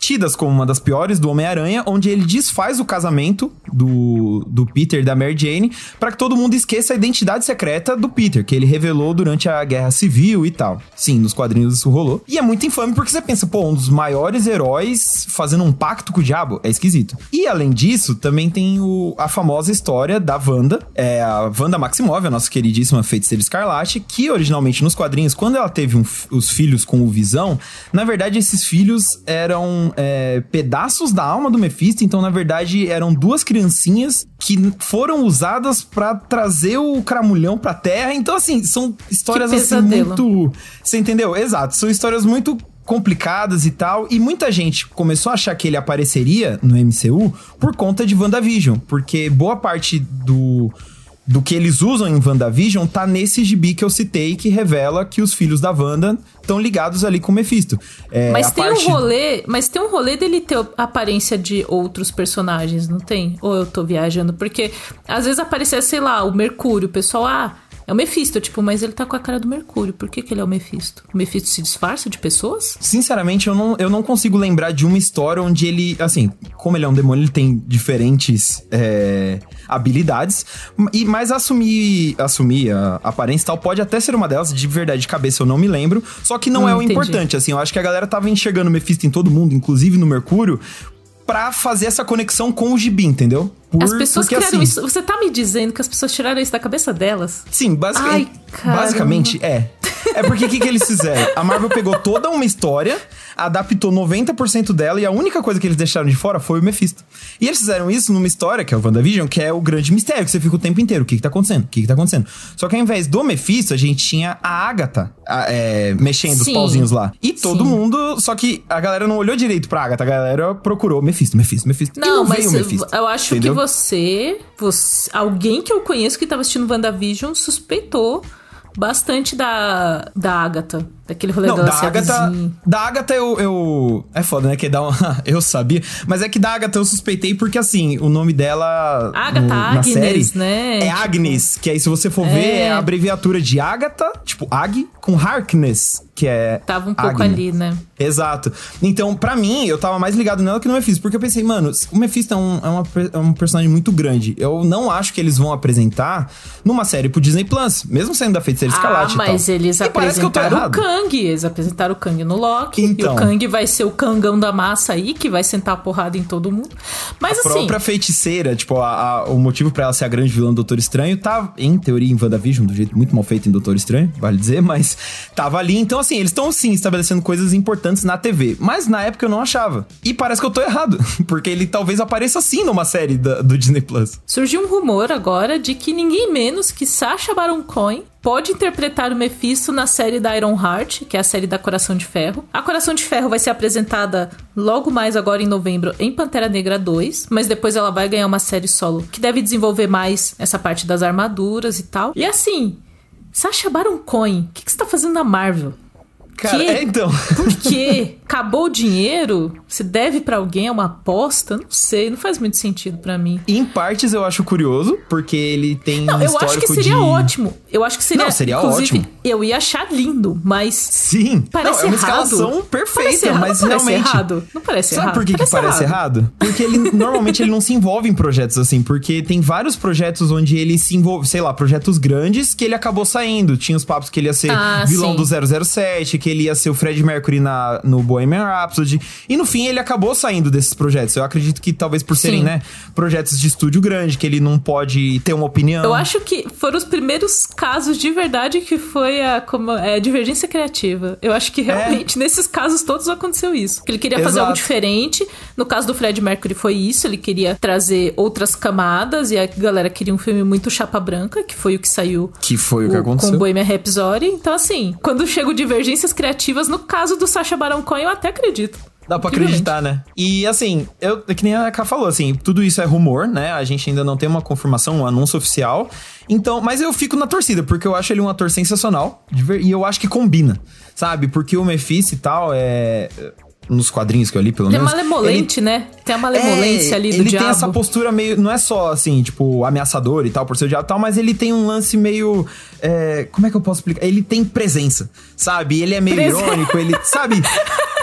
tidas como uma das piores do Homem-Aranha, onde ele desfaz o casamento do, do Peter e da Mary Jane para que todo mundo esqueça a identidade secreta do Peter, que ele revelou durante a Guerra Civil e tal. Sim, nos quadrinhos isso rolou. E é muito infame porque você pensa, pô, um dos maiores heróis fazendo um pacto com o diabo. É esquisito. E além disso, também tem o, a famosa história da Wanda, é a Wanda Maximov, a nossa queridíssima feiticeira escarlate, que originalmente nos quadrinhos, quando ela teve um, os filhos com o Visão, na verdade esses filhos eram é, pedaços da alma do Mephisto, então na verdade eram duas criancinhas que foram usadas para trazer o cramulhão pra terra. Então, assim, são histórias assim muito. Você entendeu? Exato. São histórias muito complicadas e tal. E muita gente começou a achar que ele apareceria no MCU por conta de WandaVision. Porque boa parte do do que eles usam em WandaVision tá nesse gibi que eu citei, que revela que os filhos da Wanda estão ligados ali com o Mephisto. É, mas tem parte... um rolê, mas tem um rolê dele ter aparência de outros personagens, não tem? Ou eu tô viajando? Porque às vezes aparecia, sei lá, o Mercúrio, o pessoal, ah, é o Mephisto, tipo, mas ele tá com a cara do Mercúrio. Por que, que ele é o Mephisto? O Mephisto se disfarça de pessoas? Sinceramente, eu não, eu não consigo lembrar de uma história onde ele. Assim, como ele é um demônio, ele tem diferentes é, habilidades. E, mas assumir, assumir a aparência e tal pode até ser uma delas. De verdade, de cabeça eu não me lembro. Só que não hum, é o entendi. importante. Assim, eu acho que a galera tava enxergando o Mephisto em todo mundo, inclusive no Mercúrio, pra fazer essa conexão com o gibi, entendeu? Por, as pessoas criaram assim, isso. Você tá me dizendo que as pessoas tiraram isso da cabeça delas? Sim, basicamente. Ai, basicamente é. É porque o que, que eles fizeram? A Marvel pegou toda uma história, adaptou 90% dela e a única coisa que eles deixaram de fora foi o Mephisto. E eles fizeram isso numa história, que é o WandaVision, que é o grande mistério, que você fica o tempo inteiro. O que, que tá acontecendo? O que, que tá acontecendo? Só que ao invés do Mephisto, a gente tinha a Agatha a, é, mexendo Sim. os pauzinhos lá. E todo Sim. mundo. Só que a galera não olhou direito pra Agatha, a galera procurou Mephisto, Mephisto, Mephisto. Não, não mas eu acho entendeu? que você, você. Alguém que eu conheço que tava assistindo WandaVision suspeitou bastante da, da Agatha. Daquele rolê Não, da Agatha. Da Agatha eu, eu. É foda, né? Que dá uma. eu sabia. Mas é que da Agatha eu suspeitei porque, assim, o nome dela. Agatha no, Agnes, série né? É tipo... Agnes, que aí, se você for é... ver, é a abreviatura de Agatha, tipo, Ag, com Harkness, que é. Tava um pouco ali, né? Exato. Então, para mim, eu tava mais ligado nela que no Mephisto, porque eu pensei, mano, o Mephisto é um, é, uma, é um personagem muito grande. Eu não acho que eles vão apresentar numa série pro Disney Plus, mesmo sendo da Feiticeira Escarlate. Ah, mas eles e apresentaram o Kang. Eles apresentaram o Kang no Loki. Então, e o então. Kang vai ser o Kangão da massa aí, que vai sentar a porrada em todo mundo. Mas a assim. A própria feiticeira, tipo, a, a, o motivo para ela ser a grande vilã do Doutor Estranho tá, em teoria, em WandaVision, do jeito muito mal feito em Doutor Estranho, vale dizer, mas tava ali. Então, assim, eles estão sim estabelecendo coisas importantes na TV. Mas na época eu não achava. E parece que eu tô errado, porque ele talvez apareça sim numa série da, do Disney Plus. Surgiu um rumor agora de que ninguém menos que Sacha Baron Cohen pode interpretar o Mephisto na série da Iron Heart, que é a série da Coração de Ferro. A Coração de Ferro vai ser apresentada logo mais agora em novembro em Pantera Negra 2, mas depois ela vai ganhar uma série solo que deve desenvolver mais essa parte das armaduras e tal. E assim, Sacha Baron Cohen, o que, que você tá fazendo na Marvel? Cara, é então. Por quê? Acabou o dinheiro? Se deve para alguém? É uma aposta? Não sei, não faz muito sentido para mim. Em partes eu acho curioso, porque ele tem não, um eu acho que seria de... ótimo. Eu acho que seria. Não, seria ótimo. Eu ia achar lindo, mas. Sim. Parece não, é uma errado. escalação perfeita, errado, mas não parece realmente. Errado. Não parece Sabe errado. por que parece, que parece errado? errado? Porque ele normalmente ele não se envolve em projetos assim, porque tem vários projetos onde ele se envolve, sei lá, projetos grandes que ele acabou saindo. Tinha os papos que ele ia ser ah, vilão sim. do 007, que ele ia ser o Fred Mercury na, no Bohemian Rhapsody. E no fim ele acabou saindo desses projetos. Eu acredito que talvez por serem, Sim. né, projetos de estúdio grande, que ele não pode ter uma opinião. Eu acho que foram os primeiros casos de verdade que foi a como, é, divergência criativa. Eu acho que realmente é. nesses casos todos aconteceu isso. Que ele queria Exato. fazer algo diferente. No caso do Fred Mercury foi isso. Ele queria trazer outras camadas e a galera queria um filme muito chapa branca, que foi o que saiu. Que foi o, o que aconteceu. Com Bohemian Rhapsody. Então, assim, quando chego divergências criativas, no caso do Sacha Baron Cohen, eu até acredito. Dá pra acreditar, né? E assim, eu, que nem a Ká falou, assim, tudo isso é rumor, né? A gente ainda não tem uma confirmação, um anúncio oficial. Então, mas eu fico na torcida, porque eu acho ele um ator sensacional. E eu acho que combina, sabe? Porque o Mephisto e tal é nos quadrinhos que eu li, pelo ele menos. Ele é malemolente, ele... né? Tem a malemolência é, ali do ele diabo. Ele tem essa postura meio. Não é só assim, tipo, ameaçador e tal, por ser o diabo e tal, mas ele tem um lance meio. É, como é que eu posso explicar? Ele tem presença, sabe? Ele é meio Presen... irônico, ele. Sabe?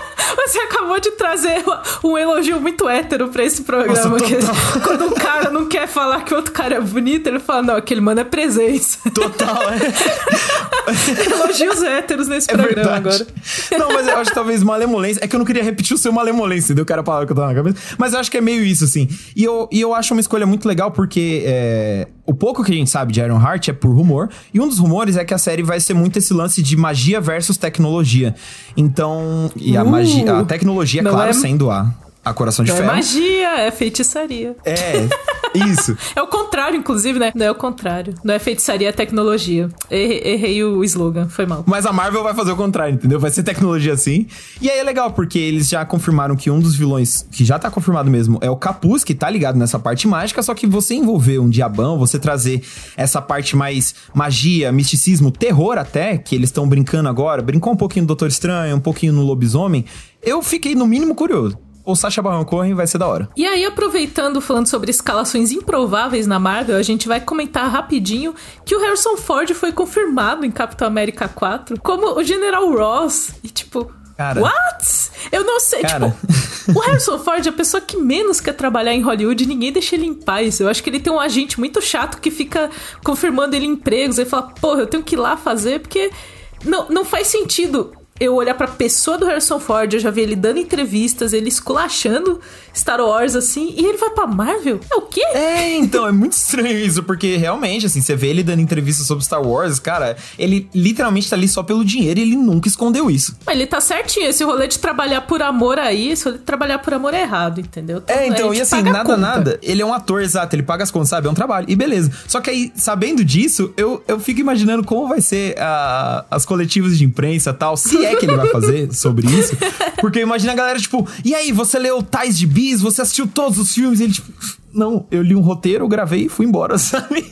Você acabou de trazer um elogio muito hétero pra esse programa. Nossa, que quando um cara não quer falar que outro cara é bonito, ele fala, não, aquele mano é presença. Total, é. Elogios héteros nesse é programa verdade. agora. Não, mas eu acho que talvez malemolência. É que eu não queria repetir o seu malemolência, entendeu? O cara falava que eu tava na cabeça. Mas eu acho que é meio isso, assim. E eu, e eu acho uma escolha muito legal porque é, o pouco que a gente sabe de Iron Heart é por rumor. E um dos rumores é que a série vai ser muito esse lance de magia versus tecnologia. Então. E a uh. magia a tecnologia, claro, é... sendo a, a coração de não ferro. É magia, é feitiçaria. É. Isso. é o contrário, inclusive, né? Não é o contrário. Não é feitiçaria, é tecnologia. Errei, errei o slogan, foi mal. Mas a Marvel vai fazer o contrário, entendeu? Vai ser tecnologia assim. E aí é legal, porque eles já confirmaram que um dos vilões, que já tá confirmado mesmo, é o Capuz, que tá ligado nessa parte mágica, só que você envolver um diabão, você trazer essa parte mais magia, misticismo, terror até, que eles estão brincando agora, brincou um pouquinho no Doutor Estranho, um pouquinho no Lobisomem, eu fiquei no mínimo curioso o Sacha Baron Cohen vai ser da hora. E aí, aproveitando, falando sobre escalações improváveis na Marvel, a gente vai comentar rapidinho que o Harrison Ford foi confirmado em Capitão América 4 como o General Ross. E tipo, Cara, What? Eu não sei, cara. tipo, o Harrison Ford é a pessoa que menos quer trabalhar em Hollywood e ninguém deixa ele em paz. Eu acho que ele tem um agente muito chato que fica confirmando ele empregos e fala, porra, eu tenho que ir lá fazer, porque não, não faz sentido eu olhar pra pessoa do Harrison Ford, eu já vi ele dando entrevistas, ele esculachando Star Wars, assim, e ele vai pra Marvel? É o quê? É, então, é muito estranho isso, porque realmente, assim, você vê ele dando entrevistas sobre Star Wars, cara, ele literalmente tá ali só pelo dinheiro e ele nunca escondeu isso. Mas ele tá certinho, esse rolê de trabalhar por amor aí, esse rolê de trabalhar por amor é errado, entendeu? Então, é, então, e assim, nada, nada, ele é um ator, exato, ele paga as contas, sabe? É um trabalho, e beleza. Só que aí, sabendo disso, eu, eu fico imaginando como vai ser a, as coletivas de imprensa e tal, se é que ele vai fazer sobre isso. Porque imagina a galera, tipo, e aí, você leu Tais de Bis, você assistiu todos os filmes? E ele, tipo, não, eu li um roteiro, gravei e fui embora, sabe?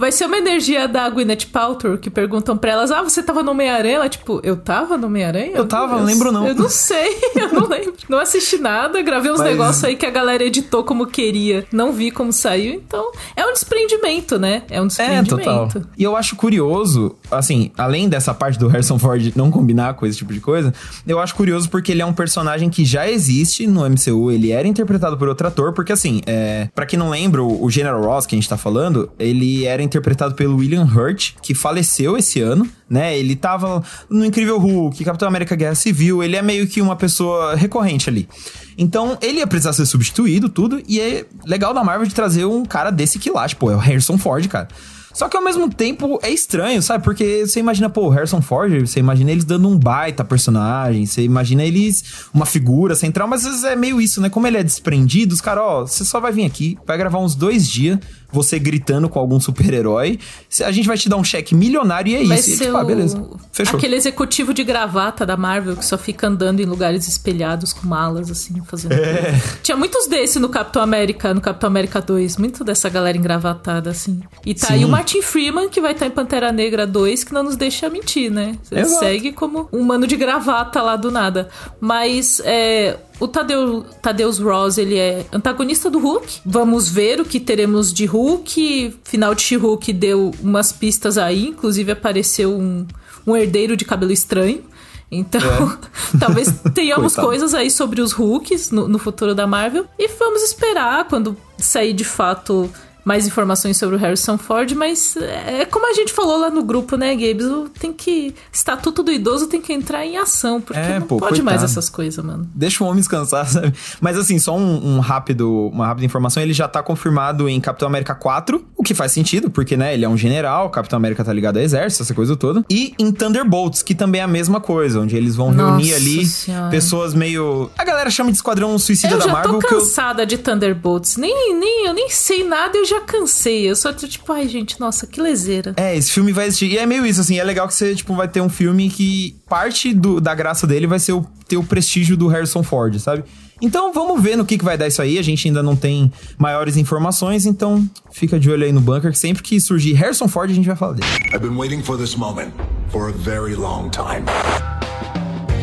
Vai ser uma energia da Gwyneth Paltrow que perguntam pra elas: Ah, você tava no Homem-Aranha? tipo, eu tava no Homem-Aranha? Eu tava, não lembro não. Eu não sei, eu não lembro. Não assisti nada, gravei uns Mas... negócios aí que a galera editou como queria. Não vi como saiu, então é um desprendimento, né? É um desprendimento. É, total. E eu acho curioso, assim, além dessa parte do Harrison Ford não combinar com esse tipo de coisa, eu acho curioso porque ele é um personagem que já existe no MCU, ele era interpretado por outro ator, porque assim, é, para quem não lembra, o General Ross que a gente tá falando, ele era interpretado pelo William Hurt, que faleceu esse ano, né? Ele tava no Incrível Hulk, Capitão América Guerra Civil, ele é meio que uma pessoa recorrente ali. Então, ele ia precisar ser substituído, tudo, e é legal da Marvel de trazer um cara desse que lá, tipo, é o Harrison Ford, cara. Só que ao mesmo tempo é estranho, sabe? Porque você imagina, pô, Harrison Ford, você imagina eles dando um baita personagem, você imagina eles uma figura central, mas às vezes é meio isso, né? Como ele é desprendido, os caras, ó, você só vai vir aqui, vai gravar uns dois dias, você gritando com algum super-herói. A gente vai te dar um cheque milionário e é vai isso. Ser e, tipo, ah, beleza. Fechou. Aquele executivo de gravata da Marvel que só fica andando em lugares espelhados com malas, assim, fazendo. É. Tinha muitos desses no Capitão América, no Capitão América 2. Muito dessa galera engravatada, assim. E tá Sim. aí o Martin Freeman, que vai estar tá em Pantera Negra 2, que não nos deixa mentir, né? Ele segue como um mano de gravata lá do nada. Mas é, o Tadeu, Tadeus Ross, ele é antagonista do Hulk. Vamos ver o que teremos de Hulk. Final de She-Hulk deu umas pistas aí, inclusive apareceu um, um herdeiro de cabelo estranho. Então, é. talvez tenhamos coisas aí sobre os Hulks no, no futuro da Marvel. E vamos esperar quando sair de fato mais informações sobre o Harrison Ford, mas é como a gente falou lá no grupo, né, Gabes? Tem que. Estatuto do idoso tem que entrar em ação, porque é, não pô, pode coitado. mais essas coisas, mano. Deixa o homem descansar, sabe? Mas assim, só um, um, rápido, uma rápida informação: ele já tá confirmado em Capitão América 4, o que faz sentido, porque, né, ele é um general, Capitão América tá ligado ao exército, essa coisa toda. E em Thunderbolts, que também é a mesma coisa, onde eles vão Nossa reunir ali senhora. pessoas meio. A galera chama de Esquadrão Suicida eu da Marvel. Eu tô cansada eu... de Thunderbolts. Nem, nem, eu nem sei nada, eu já cansei. Eu só tô tipo, ai, gente, nossa, que lezeira. É, esse filme vai existir. E é meio isso, assim, é legal que você, tipo, vai ter um filme que parte do, da graça dele vai ser o, ter o prestígio do Harrison Ford, sabe? Então vamos ver no que, que vai dar isso aí. A gente ainda não tem maiores informações, então fica de olho aí no bunker, que sempre que surgir Harrison Ford a gente vai falar dele. I've been waiting for this moment for a very long time.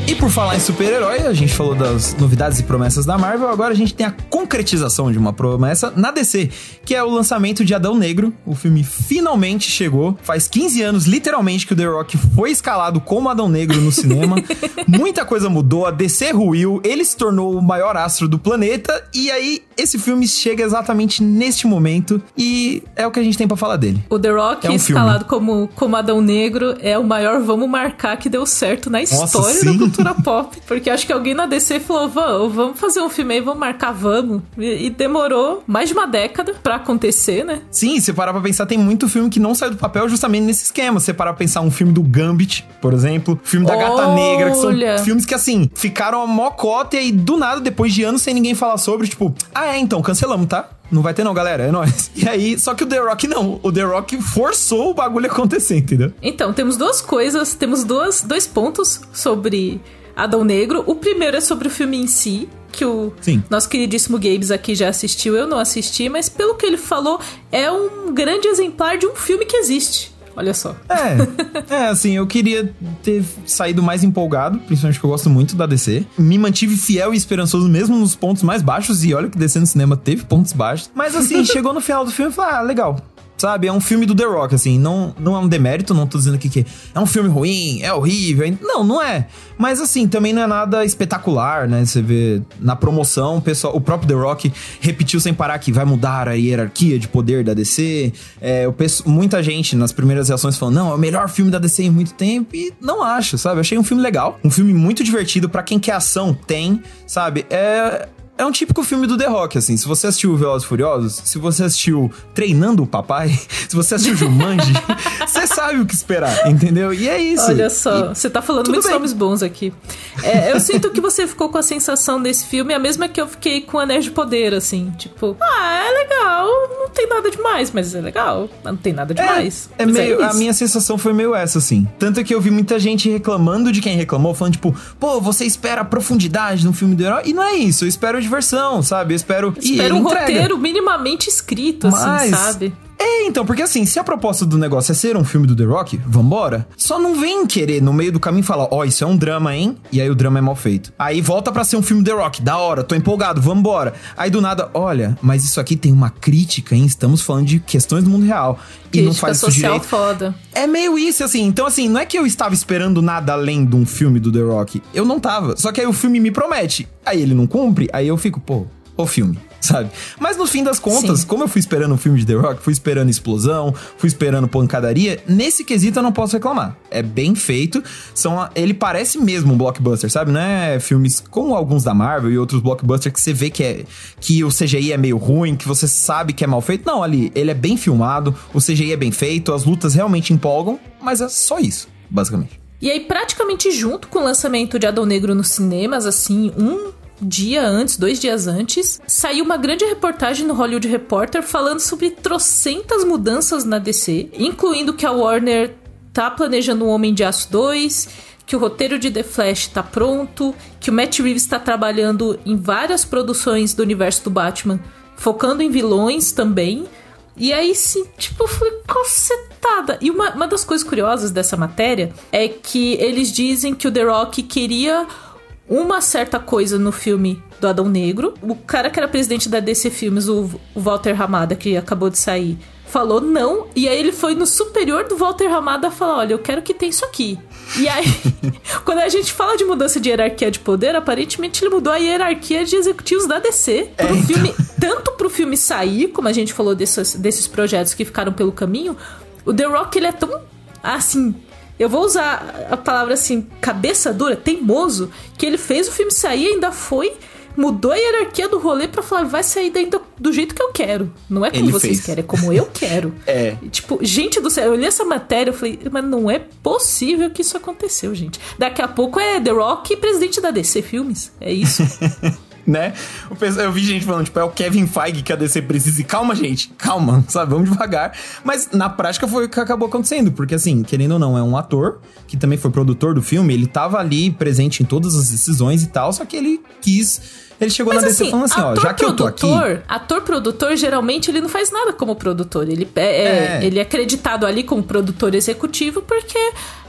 E por falar em super-herói, a gente falou das novidades e promessas da Marvel, agora a gente tem a concretização de uma promessa na DC, que é o lançamento de Adão Negro. O filme finalmente chegou. Faz 15 anos, literalmente, que o The Rock foi escalado como Adão Negro no cinema. Muita coisa mudou, a DC ruiu, ele se tornou o maior astro do planeta, e aí esse filme chega exatamente neste momento, e é o que a gente tem para falar dele. O The Rock é um escalado como, como Adão Negro é o maior vamos marcar que deu certo na história Nossa, da cultura pop. Porque acho que alguém na DC falou: vamos, vamos fazer um filme aí, vamos marcar, vamos. E, e, demorou mais de uma década pra acontecer, né? Sim, se parar pra pensar, tem muito filme que não saiu do papel justamente nesse esquema. Se parar pra pensar um filme do Gambit, por exemplo, filme da Olha. Gata Negra, que são filmes que, assim, ficaram a mocota e aí do nada, depois de anos sem ninguém falar sobre, tipo, ah, é, então, cancelamos, tá? Não vai ter não, galera, é nóis. E aí, só que o The Rock não. O The Rock forçou o bagulho acontecer, entendeu? Então, temos duas coisas, temos duas, dois pontos sobre Adão Negro. O primeiro é sobre o filme em si, que o Sim. nosso queridíssimo Gabes aqui já assistiu, eu não assisti, mas pelo que ele falou, é um grande exemplar de um filme que existe. Olha só. É, é, assim, eu queria ter saído mais empolgado, principalmente porque eu gosto muito da DC. Me mantive fiel e esperançoso mesmo nos pontos mais baixos, e olha que DC no cinema teve pontos baixos. Mas assim, chegou no final do filme e falei, ah, legal. Sabe, é um filme do The Rock, assim, não, não é um demérito, não tô dizendo aqui que é um filme ruim, é horrível. Não, não é. Mas assim, também não é nada espetacular, né? Você vê na promoção, o, pessoal, o próprio The Rock repetiu sem parar que vai mudar a hierarquia de poder da DC. É, o, muita gente nas primeiras reações falou: não, é o melhor filme da DC em muito tempo. E não acho, sabe? Eu achei um filme legal, um filme muito divertido para quem quer ação, tem, sabe? É, é um típico filme do The Rock, assim. Se você assistiu Velozes Furiosos, se você assistiu Treinando o Papai, se você assistiu Jumanji, você sabe o que esperar, entendeu? E é isso. Olha só, e... você tá falando muitos bem. nomes bons aqui. É, eu sinto que você ficou com a sensação desse filme a mesma que eu fiquei com Anéis de Poder, assim. Tipo, ah, é legal, não tem nada demais, mas é legal, não tem nada demais. É, é meio, é a minha sensação foi meio essa, assim. Tanto que eu vi muita gente reclamando de quem reclamou, falando tipo, pô, você espera a profundidade no filme do herói, e não é isso, eu espero diversão, sabe? Eu espero. Espero um entrega. roteiro minimamente escrito, assim, Mas, assim, sabe? É, então, porque assim, se a proposta do negócio é ser um filme do The Rock, vambora. Só não vem querer no meio do caminho falar, ó, oh, isso é um drama, hein? E aí o drama é mal feito. Aí volta para ser um filme The Rock, da hora, tô empolgado, vambora. Aí do nada, olha, mas isso aqui tem uma crítica, hein? Estamos falando de questões do mundo real. Crítica e não faz isso direito. foda. É meio isso, assim. Então, assim, não é que eu estava esperando nada além de um filme do The Rock. Eu não tava. Só que aí o filme me promete. Aí ele não cumpre, aí eu fico, pô, o filme sabe? Mas no fim das contas, Sim. como eu fui esperando um filme de The Rock, fui esperando explosão, fui esperando pancadaria, nesse quesito eu não posso reclamar. É bem feito, são ele parece mesmo um blockbuster, sabe? Não é filmes como alguns da Marvel e outros blockbusters que você vê que é que o CGI é meio ruim, que você sabe que é mal feito. Não, ali, ele é bem filmado, o CGI é bem feito, as lutas realmente empolgam, mas é só isso, basicamente. E aí, praticamente junto com o lançamento de Adão Negro nos cinemas, assim, um dia antes, dois dias antes, saiu uma grande reportagem no Hollywood Reporter falando sobre trocentas mudanças na DC, incluindo que a Warner tá planejando um Homem de Aço 2, que o roteiro de The Flash tá pronto, que o Matt Reeves está trabalhando em várias produções do universo do Batman, focando em vilões também. E aí sim, tipo, foi concetada. E uma, uma das coisas curiosas dessa matéria é que eles dizem que o The Rock queria uma certa coisa no filme do Adão Negro. O cara que era presidente da DC Filmes, o, Walter Ramada, que acabou de sair, falou não. E aí ele foi no superior do Walter Ramada falar: olha, eu quero que tenha isso aqui. E aí, quando a gente fala de mudança de hierarquia de poder, aparentemente ele mudou a hierarquia de executivos da DC pro é, filme, então. tanto pro filme sair, como a gente falou desses, desses projetos que ficaram pelo caminho. O The Rock ele é tão assim eu vou usar a palavra assim, cabeça dura, teimoso, que ele fez o filme sair e ainda foi mudou a hierarquia do rolê pra falar, vai sair ainda do jeito que eu quero. Não é como Ele vocês fez. querem, é como eu quero. é. Tipo, gente do céu, eu li essa matéria, eu falei, mas não é possível que isso aconteceu, gente. Daqui a pouco é The Rock presidente da DC Filmes. É isso. né? Eu vi gente falando, tipo, é o Kevin Feige que a DC precisa. E calma, gente, calma, sabe? Vamos devagar. Mas na prática foi o que acabou acontecendo, porque assim, querendo ou não, é um ator que também foi produtor do filme, ele tava ali presente em todas as decisões e tal, só que ele quis ele chegou Mas, na DC assim, falando assim, ó, já que eu tô aqui... Ator produtor, geralmente, ele não faz nada como produtor. Ele é, é, ele é acreditado ali como produtor executivo porque,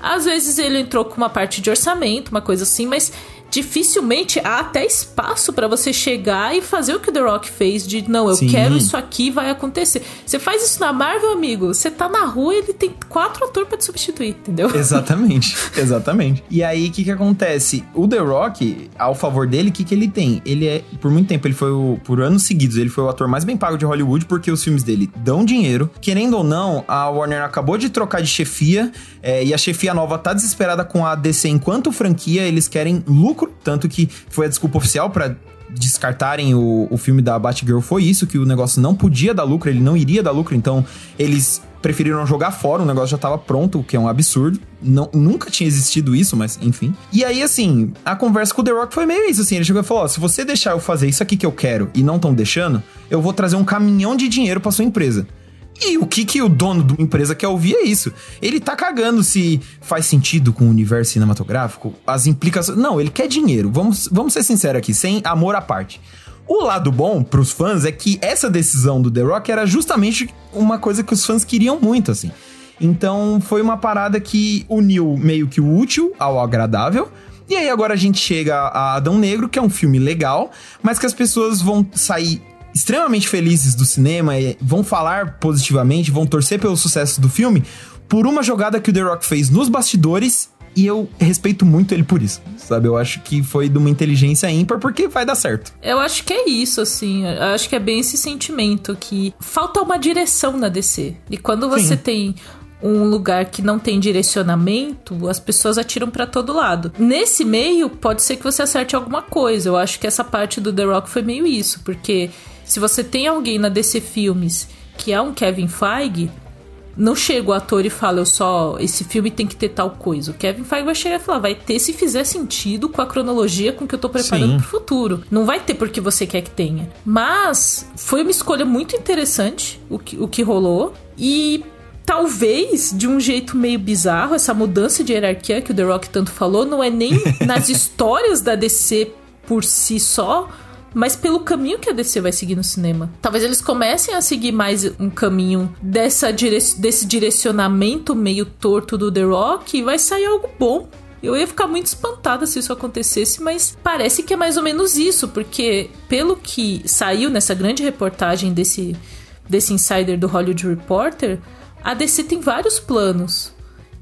às vezes, ele entrou com uma parte de orçamento, uma coisa assim, mas dificilmente há até espaço para você chegar e fazer o que o The Rock fez de não, eu Sim. quero isso aqui, vai acontecer. Você faz isso na Marvel, amigo, você tá na rua e ele tem quatro atores para te substituir, entendeu? Exatamente, exatamente. E aí, o que que acontece? O The Rock, ao favor dele, o que que ele tem? Ele é, por muito tempo, ele foi o, por anos seguidos, ele foi o ator mais bem pago de Hollywood porque os filmes dele dão dinheiro. Querendo ou não, a Warner acabou de trocar de chefia é, e a chefia nova tá desesperada com a DC enquanto franquia, eles querem lucro lucro, tanto que foi a desculpa oficial para descartarem o, o filme da Batgirl foi isso, que o negócio não podia dar lucro, ele não iria dar lucro, então eles preferiram jogar fora, o negócio já tava pronto, o que é um absurdo. Não, nunca tinha existido isso, mas enfim. E aí, assim, a conversa com o The Rock foi meio isso, assim. Ele chegou e falou: Ó, se você deixar eu fazer isso aqui que eu quero e não tão deixando, eu vou trazer um caminhão de dinheiro pra sua empresa. E o que, que o dono de uma empresa quer ouvir é isso. Ele tá cagando se faz sentido com o universo cinematográfico, as implicações. Não, ele quer dinheiro. Vamos, vamos ser sinceros aqui, sem amor à parte. O lado bom pros fãs é que essa decisão do The Rock era justamente uma coisa que os fãs queriam muito, assim. Então foi uma parada que uniu meio que o útil ao agradável. E aí agora a gente chega a Adão Negro, que é um filme legal, mas que as pessoas vão sair extremamente felizes do cinema, vão falar positivamente, vão torcer pelo sucesso do filme por uma jogada que o The Rock fez nos bastidores e eu respeito muito ele por isso, sabe? Eu acho que foi de uma inteligência ímpar porque vai dar certo. Eu acho que é isso, assim. Eu acho que é bem esse sentimento que falta uma direção na DC. E quando você Sim. tem um lugar que não tem direcionamento, as pessoas atiram para todo lado. Nesse meio, pode ser que você acerte alguma coisa. Eu acho que essa parte do The Rock foi meio isso, porque se você tem alguém na DC Filmes que é um Kevin Feige, não chega o ator e fala, eu só. Esse filme tem que ter tal coisa. O Kevin Feige vai chegar e falar, vai ter se fizer sentido com a cronologia com que eu tô preparando Sim. pro futuro. Não vai ter porque você quer que tenha. Mas foi uma escolha muito interessante o que, o que rolou. E talvez de um jeito meio bizarro, essa mudança de hierarquia que o The Rock tanto falou, não é nem nas histórias da DC por si só, mas pelo caminho que a DC vai seguir no cinema. Talvez eles comecem a seguir mais um caminho dessa dire desse direcionamento meio torto do The Rock e vai sair algo bom. Eu ia ficar muito espantada se isso acontecesse, mas parece que é mais ou menos isso, porque pelo que saiu nessa grande reportagem desse, desse insider do Hollywood Reporter, a DC tem vários planos.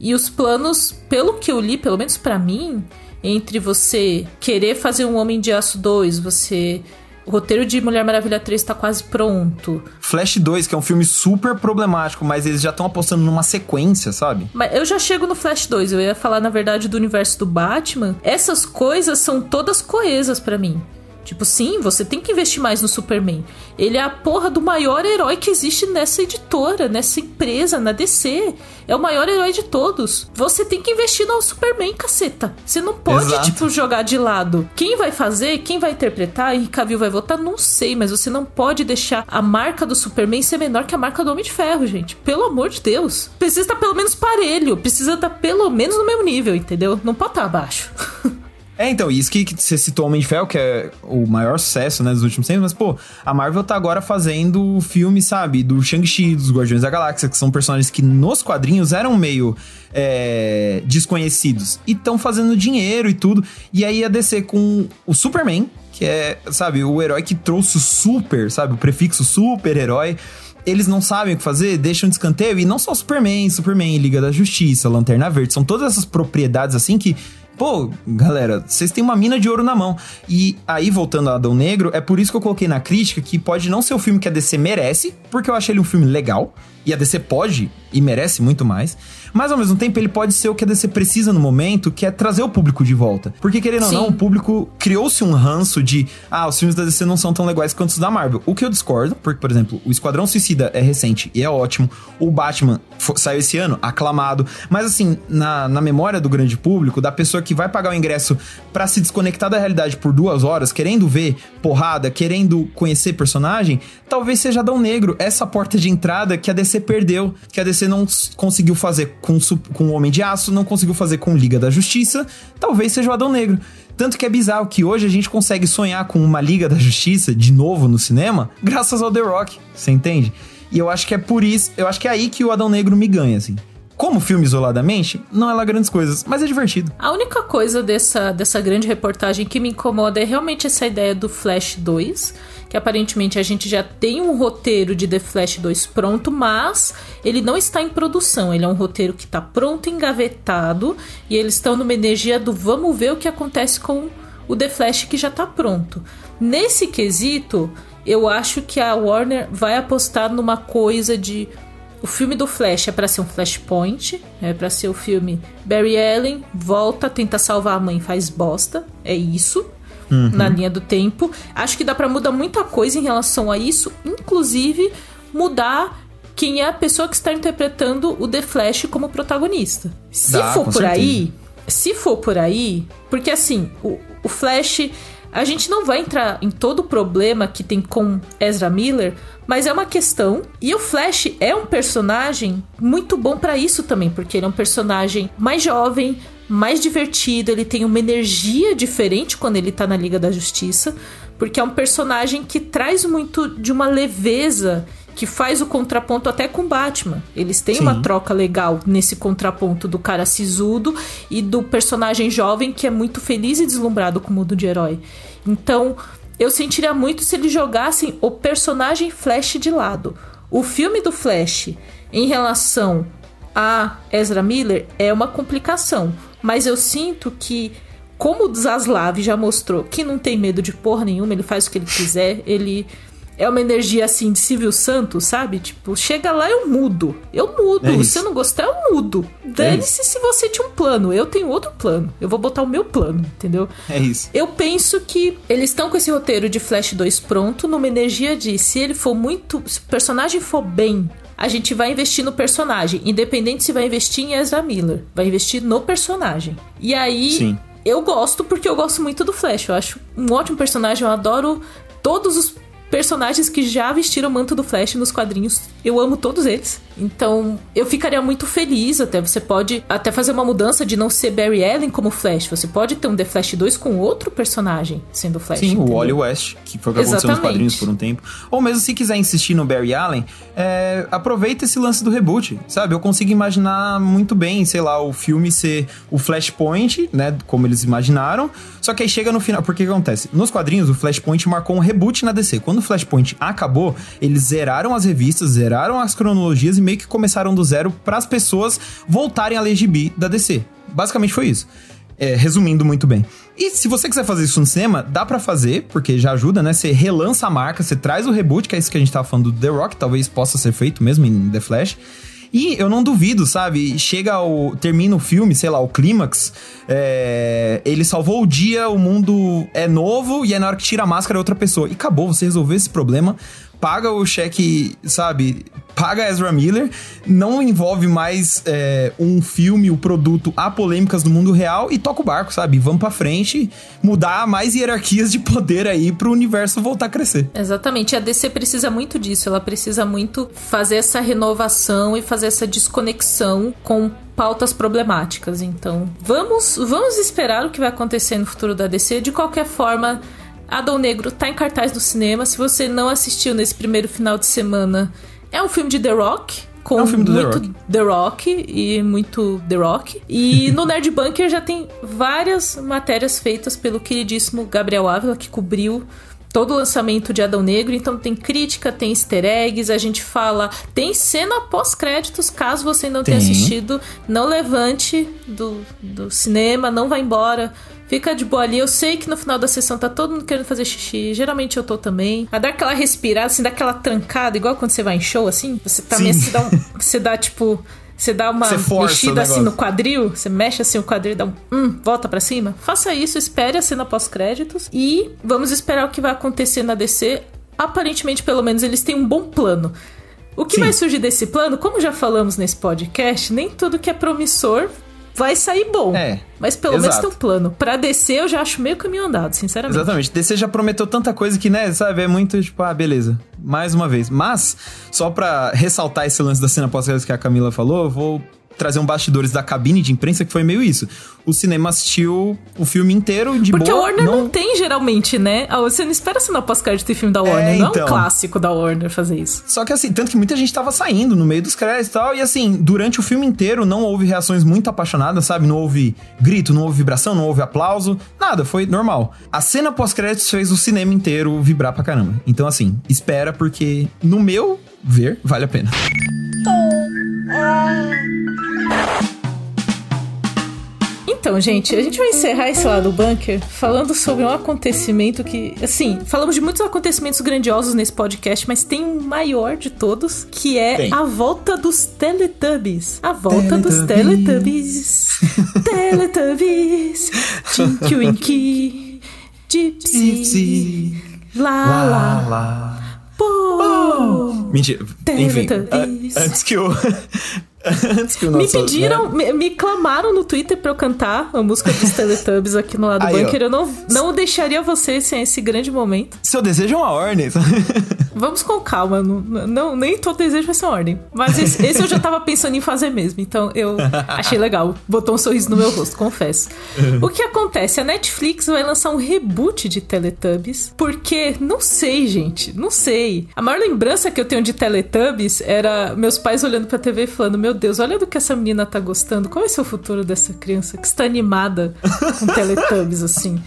E os planos, pelo que eu li, pelo menos para mim, entre você querer fazer um Homem de Aço 2, você o roteiro de Mulher Maravilha 3 tá quase pronto. Flash 2, que é um filme super problemático, mas eles já estão apostando numa sequência, sabe? Mas eu já chego no Flash 2, eu ia falar na verdade do universo do Batman. Essas coisas são todas coesas para mim. Tipo, sim, você tem que investir mais no Superman. Ele é a porra do maior herói que existe nessa editora, nessa empresa, na DC. É o maior herói de todos. Você tem que investir no Superman, caceta. Você não pode, Exato. tipo, jogar de lado. Quem vai fazer, quem vai interpretar, Henry Cavill vai votar, não sei, mas você não pode deixar a marca do Superman ser menor que a marca do Homem de Ferro, gente. Pelo amor de Deus. Precisa estar pelo menos parelho, precisa estar pelo menos no mesmo nível, entendeu? Não pode estar abaixo. É, então, isso que, que você citou Homem de Ferro, que é o maior sucesso, né, dos últimos tempos, mas, pô, a Marvel tá agora fazendo filme, sabe, do Shang-Chi, dos Guardiões da Galáxia, que são personagens que nos quadrinhos eram meio é, desconhecidos. E estão fazendo dinheiro e tudo. E aí a DC com o Superman, que é, sabe, o herói que trouxe o super, sabe, o prefixo super-herói eles não sabem o que fazer, deixam de escanteio. E não só Superman, Superman, Liga da Justiça, Lanterna Verde. São todas essas propriedades assim que Pô, galera, vocês têm uma mina de ouro na mão. E aí, voltando a Adão Negro, é por isso que eu coloquei na crítica que pode não ser o filme que a DC merece, porque eu achei ele um filme legal, e a DC pode e merece muito mais. Mas ao mesmo tempo, ele pode ser o que a DC precisa no momento, que é trazer o público de volta. Porque, querendo Sim. ou não, o público criou-se um ranço de ah, os filmes da DC não são tão legais quanto os da Marvel. O que eu discordo, porque, por exemplo, o Esquadrão Suicida é recente e é ótimo. O Batman saiu esse ano, aclamado. Mas assim, na, na memória do grande público, da pessoa que vai pagar o ingresso para se desconectar da realidade por duas horas, querendo ver porrada, querendo conhecer personagem, talvez seja Adão Negro, essa porta de entrada que a DC perdeu, que a DC não conseguiu fazer com, com o Homem de Aço, não conseguiu fazer com Liga da Justiça, talvez seja o Adão Negro. Tanto que é bizarro que hoje a gente consegue sonhar com uma Liga da Justiça de novo no cinema, graças ao The Rock, você entende? E eu acho que é por isso, eu acho que é aí que o Adão Negro me ganha, assim. Como filme isoladamente, não é lá grandes coisas, mas é divertido. A única coisa dessa, dessa grande reportagem que me incomoda é realmente essa ideia do Flash 2 que aparentemente a gente já tem um roteiro de The Flash 2 pronto, mas ele não está em produção. Ele é um roteiro que está pronto, engavetado, e eles estão numa energia do vamos ver o que acontece com o The Flash que já está pronto. Nesse quesito, eu acho que a Warner vai apostar numa coisa de o filme do Flash é para ser um Flashpoint, é para ser o filme Barry Allen volta, tenta salvar a mãe, faz bosta, é isso uhum. na linha do tempo. Acho que dá para mudar muita coisa em relação a isso, inclusive mudar quem é a pessoa que está interpretando o The Flash como protagonista. Se Dá, for por certeza. aí, se for por aí, porque assim, o, o Flash a gente não vai entrar em todo o problema que tem com Ezra Miller, mas é uma questão. E o Flash é um personagem muito bom para isso também, porque ele é um personagem mais jovem, mais divertido, ele tem uma energia diferente quando ele tá na Liga da Justiça, porque é um personagem que traz muito de uma leveza que faz o contraponto até com Batman. Eles têm Sim. uma troca legal nesse contraponto do cara sisudo e do personagem jovem que é muito feliz e deslumbrado com o mundo de herói. Então, eu sentiria muito se eles jogassem o personagem Flash de lado. O filme do Flash em relação a Ezra Miller é uma complicação, mas eu sinto que como o Zaslav já mostrou que não tem medo de porra nenhuma, ele faz o que ele quiser, ele é uma energia assim de Silvio Santos, sabe? Tipo, chega lá, eu mudo. Eu mudo. É se eu não gostar, eu mudo. Dane-se é se você tinha um plano. Eu tenho outro plano. Eu vou botar o meu plano, entendeu? É isso. Eu penso que eles estão com esse roteiro de Flash 2 pronto, numa energia de se ele for muito. Se o personagem for bem. A gente vai investir no personagem, independente se vai investir em Ezra Miller, vai investir no personagem. E aí, Sim eu gosto porque eu gosto muito do Flash. Eu acho um ótimo personagem. Eu adoro todos os personagens que já vestiram o manto do Flash nos quadrinhos. Eu amo todos eles. Então, eu ficaria muito feliz até. Você pode até fazer uma mudança de não ser Barry Allen como Flash. Você pode ter um The Flash 2 com outro personagem sendo Flash. Sim, entendeu? o Wally West, que foi o que aconteceu nos quadrinhos por um tempo. Ou mesmo se quiser insistir no Barry Allen, é, aproveita esse lance do reboot, sabe? Eu consigo imaginar muito bem, sei lá, o filme ser o Flashpoint, né? Como eles imaginaram. Só que aí chega no final. Porque que acontece? Nos quadrinhos, o Flashpoint marcou um reboot na DC. Quando o Flashpoint acabou, eles zeraram as revistas, zeraram as cronologias e meio que começaram do zero para as pessoas voltarem a ler gibi da DC. Basicamente foi isso. É, resumindo muito bem. E se você quiser fazer isso no cinema, dá para fazer, porque já ajuda, né? Você relança a marca, você traz o reboot, que é isso que a gente tava falando do The Rock, talvez possa ser feito mesmo em The Flash. E eu não duvido, sabe? Chega o. termina o filme, sei lá, o clímax. É, ele salvou o dia, o mundo é novo, e aí na hora que tira a máscara é outra pessoa. E acabou, você resolveu esse problema paga o cheque, sabe? Paga Ezra Miller, não envolve mais é, um filme, o produto a polêmicas do mundo real e toca o barco, sabe? Vamos pra frente, mudar mais hierarquias de poder aí pro universo voltar a crescer. Exatamente, a DC precisa muito disso, ela precisa muito fazer essa renovação e fazer essa desconexão com pautas problemáticas. Então, vamos, vamos esperar o que vai acontecer no futuro da DC. De qualquer forma, Adão Negro tá em cartaz no cinema. Se você não assistiu nesse primeiro final de semana, é um filme de The Rock. Com é um muito The Rock. The Rock e muito The Rock. E no Nerd Bunker já tem várias matérias feitas pelo queridíssimo Gabriel Ávila, que cobriu todo o lançamento de Adão Negro, então tem crítica, tem easter eggs, a gente fala, tem cena pós-créditos, caso você não tenha assistido, não levante do, do cinema, não vá embora, Fica de boa ali. Eu sei que no final da sessão tá todo mundo querendo fazer xixi. Geralmente eu tô também. A dar aquela respirada, assim, dá aquela trancada, igual quando você vai em show, assim. Você também tá se dá, um, você dá tipo. Você dá uma mexida assim no quadril, você mexe assim o quadril e dá um. Hum, volta para cima. Faça isso, espere a cena pós-créditos. E vamos esperar o que vai acontecer na DC. Aparentemente, pelo menos, eles têm um bom plano. O que Sim. vai surgir desse plano, como já falamos nesse podcast, nem tudo que é promissor vai sair bom. É. Mas pelo exato. menos tem um plano. Pra descer, eu já acho meio caminho andado, sinceramente. Exatamente. DC já prometeu tanta coisa que, né, sabe, é muito tipo, ah, beleza. Mais uma vez. Mas, só pra ressaltar esse lance da cena pós que a Camila falou, eu vou trazer um bastidores da cabine de imprensa que foi meio isso. O cinema assistiu o filme inteiro de Porque boa. Porque a Warner não... não... tem, geralmente, né? Ah, você não espera cena pós-crédito e filme da Warner. É, não então... é um então. clássico da Warner fazer isso. Só que assim, tanto que muita gente tava saindo no meio dos créditos e tal. E assim, durante o filme inteiro não houve reações muito apaixonadas, sabe? Não houve grito, não houve vibração, não houve aplauso. Nada, foi normal. A cena pós-créditos fez o cinema inteiro vibrar pra caramba. Então assim, espera porque no meu ver, vale a pena. Então, gente, a gente vai encerrar esse lado do bunker falando sobre um acontecimento que, assim, falamos de muitos acontecimentos grandiosos nesse podcast, mas tem um maior de todos, que é tem. a volta dos Teletubbies. A volta Teletubbies. dos Teletubbies. Teletubbies. Tinky Winky. Gypsy. Gypsy. Lá, lá. lá. Pô! Mentira. Enfim, antes que eu. Antes que o nosso, me pediram, né? me, me, clamaram no Twitter pra eu cantar a música dos Teletubbies aqui no lado do bunker. Eu não, não deixaria vocês sem esse grande momento. Seu desejo é uma ordem. Vamos com calma. Não, não, nem todo desejo vai ser uma ordem. Mas esse, esse, eu já tava pensando em fazer mesmo. Então eu achei legal. Botou um sorriso no meu rosto, confesso. O que acontece? A Netflix vai lançar um reboot de Teletubbies. Porque, não sei, gente. Não sei. A maior lembrança que eu tenho de Teletubbies era meus pais olhando pra TV e falando: Meu Deus, olha do que essa menina tá gostando. Qual ser o futuro dessa criança que está animada com Teletubbies, assim?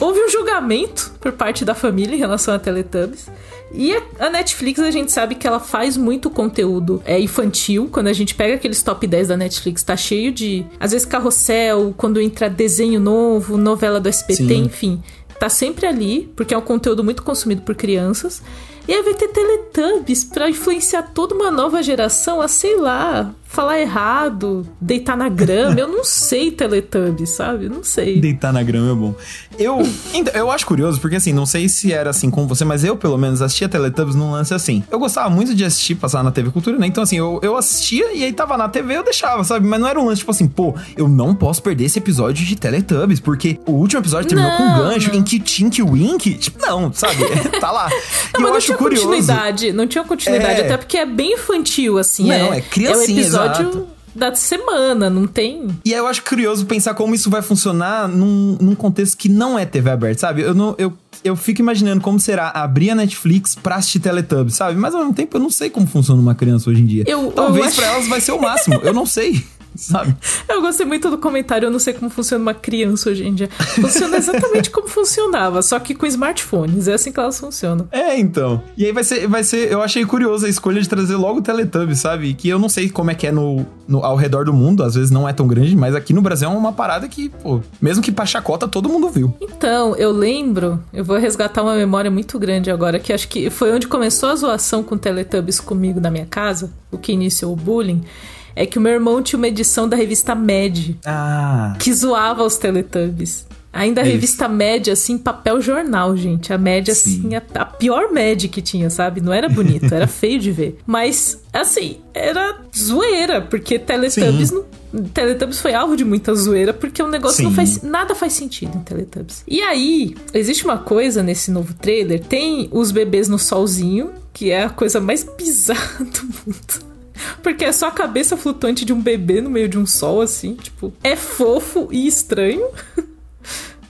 Houve um julgamento por parte da família em relação a Teletubbies. E a Netflix, a gente sabe que ela faz muito conteúdo é, infantil. Quando a gente pega aqueles top 10 da Netflix, tá cheio de. Às vezes, carrossel, quando entra desenho novo, novela do SBT, Sim. enfim. Tá sempre ali, porque é um conteúdo muito consumido por crianças. E aí vai ter Teletubbies pra influenciar toda uma nova geração a, sei lá, falar errado, deitar na grama. eu não sei Teletubbies, sabe? Não sei. Deitar na grama é bom. Eu, então, eu acho curioso, porque assim, não sei se era assim com você, mas eu pelo menos assistia Teletubbies num lance assim. Eu gostava muito de assistir, passar na TV Cultura, né? Então assim, eu, eu assistia e aí tava na TV eu deixava, sabe? Mas não era um lance tipo assim, pô, eu não posso perder esse episódio de Teletubbies, porque o último episódio terminou não, com um gancho não. em que Tink Wink, tipo, não, sabe? tá lá. Não, e eu acho curioso. Continuidade, não tinha continuidade, é... até porque é bem infantil, assim. Não, é, é criancinha, é episódio Exato. da semana, não tem. E aí eu acho curioso pensar como isso vai funcionar num, num contexto que não é TV aberta, sabe? Eu não. Eu, eu fico imaginando como será abrir a Netflix pra assistir Teletubbies, sabe? Mas ao mesmo tempo eu não sei como funciona uma criança hoje em dia. Eu, Talvez eu acho... pra elas vai ser o máximo, eu não sei. sabe? Eu gostei muito do comentário, eu não sei como funciona uma criança hoje em dia. Funciona exatamente como funcionava, só que com smartphones. É assim que elas funcionam. É, então. E aí vai ser, vai ser. Eu achei curioso a escolha de trazer logo o Teletubbies, sabe? Que eu não sei como é que é no, no, ao redor do mundo, às vezes não é tão grande, mas aqui no Brasil é uma parada que, pô, mesmo que pra chacota, todo mundo viu. Então, eu lembro, eu vou resgatar uma memória muito grande agora, que acho que foi onde começou a zoação com Teletubbies comigo na minha casa, o que iniciou o bullying é que o meu irmão tinha uma edição da revista Mad. Ah. Que zoava os Teletubbies. Ainda a Isso. revista Mad, assim, papel jornal, gente. A Mad, assim, a, a, pior Mad que tinha, sabe? Não era bonito, era feio de ver. Mas, assim, era zoeira, porque Teletubbies não. Teletubbies foi alvo de muita zoeira, porque o negócio Sim. não faz. Nada faz sentido em Teletubbies. E aí, existe uma coisa nesse novo trailer: tem os bebês no solzinho, que é a coisa mais bizarra do mundo. Porque é só a cabeça flutuante de um bebê no meio de um sol, assim. Tipo, é fofo e estranho.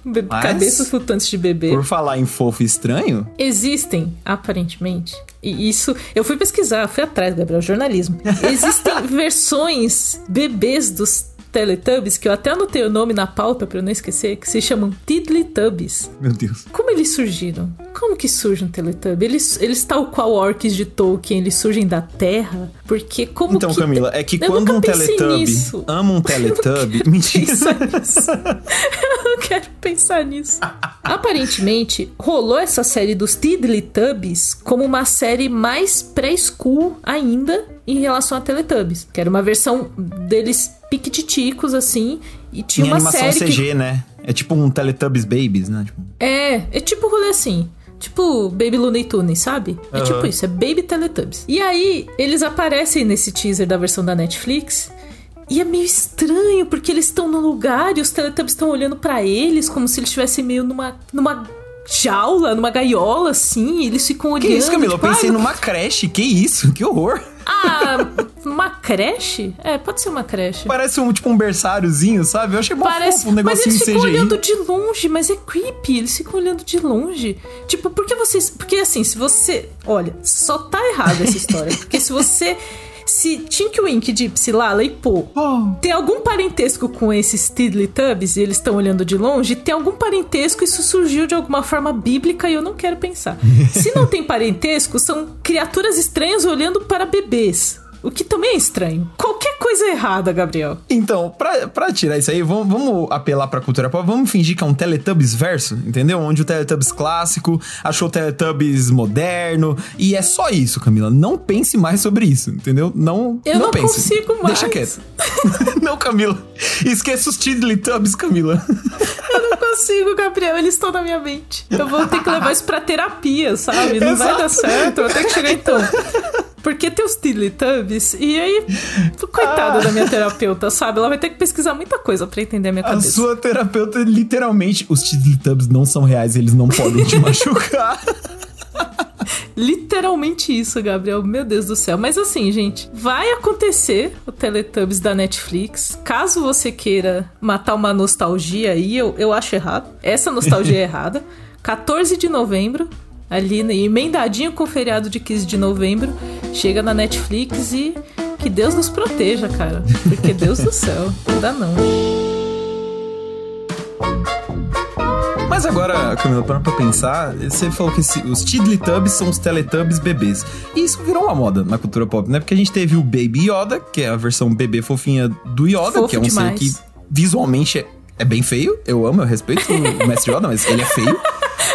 Mas, Cabeças flutuantes de bebê. Por falar em fofo e estranho? Existem, aparentemente. E isso. Eu fui pesquisar, fui atrás, Gabriel, jornalismo. Existem versões bebês dos Teletubbies, que eu até anotei o nome na pauta para eu não esquecer, que se chamam Tiddlytubbies. Meu Deus. Como eles surgiram? Como que surge um Teletubby? Eles, eles tal qual orcs de Tolkien, eles surgem da Terra? Porque como então, que... Camila, é que eu quando um Teletubby nisso. ama um Teletubby... Mentira. eu não quero pensar nisso. Aparentemente, rolou essa série dos Tiddlytubbies como uma série mais pré-school ainda em relação a Teletubbies. Que era uma versão deles piquititicos, assim. E tinha em uma animação série CG, que... né? É tipo um Teletubbies Babies, né? Tipo... É, é tipo rolê assim. Tipo Baby Looney Tunes, sabe? É uhum. tipo isso, é Baby Teletubbies. E aí, eles aparecem nesse teaser da versão da Netflix. E é meio estranho, porque eles estão no lugar e os Teletubbies estão olhando para eles como se eles estivessem meio numa, numa jaula, numa gaiola, assim, e eles ficam olhando. Que isso, Camila? Tipo, eu pensei ah, numa creche, que isso? Que horror! Ah, uma creche? É, pode ser uma creche. Parece um, tipo um berçáriozinho, sabe? Eu achei bom Parece, fofo, um negocinho Mas eles ficam olhando de longe, mas é creepy. Eles ficam olhando de longe. Tipo, por que vocês... Porque assim, se você... Olha, só tá errado essa história. porque se você se Tinkwink, Gypsy, Lala e Po oh. tem algum parentesco com esses Tiddlytubbies e eles estão olhando de longe, tem algum parentesco, isso surgiu de alguma forma bíblica e eu não quero pensar. se não tem parentesco, são criaturas estranhas olhando para bebês. O que também é estranho. Qualquer coisa errada, Gabriel. Então, pra, pra tirar isso aí, vamos, vamos apelar pra cultura pop, vamos fingir que é um Teletubbies verso, entendeu? Onde o Teletubbies clássico achou o Teletubbies moderno. E é só isso, Camila. Não pense mais sobre isso, entendeu? Não, Eu não, não pense. consigo mais. Deixa quieto. não, Camila. Esqueça os Tiddlytubbies, Camila. Eu não consigo consigo, Gabriel. Eles estão na minha mente. Eu vou ter que levar isso pra terapia, sabe? Não Exato. vai dar certo. Eu vou ter que chegar então. Porque tem os Teletubbies. E aí, coitada ah. da minha terapeuta, sabe? Ela vai ter que pesquisar muita coisa para entender a minha cabeça. A sua terapeuta, literalmente, os Teletubbies não são reais, eles não podem te machucar. Literalmente isso, Gabriel. Meu Deus do céu. Mas assim, gente, vai acontecer o Teletubbies da Netflix. Caso você queira matar uma nostalgia aí, eu, eu acho errado. Essa nostalgia é errada. 14 de novembro, ali emendadinho com o feriado de 15 de novembro, chega na Netflix e que Deus nos proteja, cara. Porque Deus do céu, não dá não. Mas agora, Camila, para pra pensar, você falou que os Tiddlytubbies são os Teletubbies bebês. E isso virou uma moda na cultura pop, né? Porque a gente teve o Baby Yoda, que é a versão bebê fofinha do Yoda, Fofo que é um demais. ser que visualmente é, é bem feio. Eu amo, eu respeito o Mestre Yoda, mas ele é feio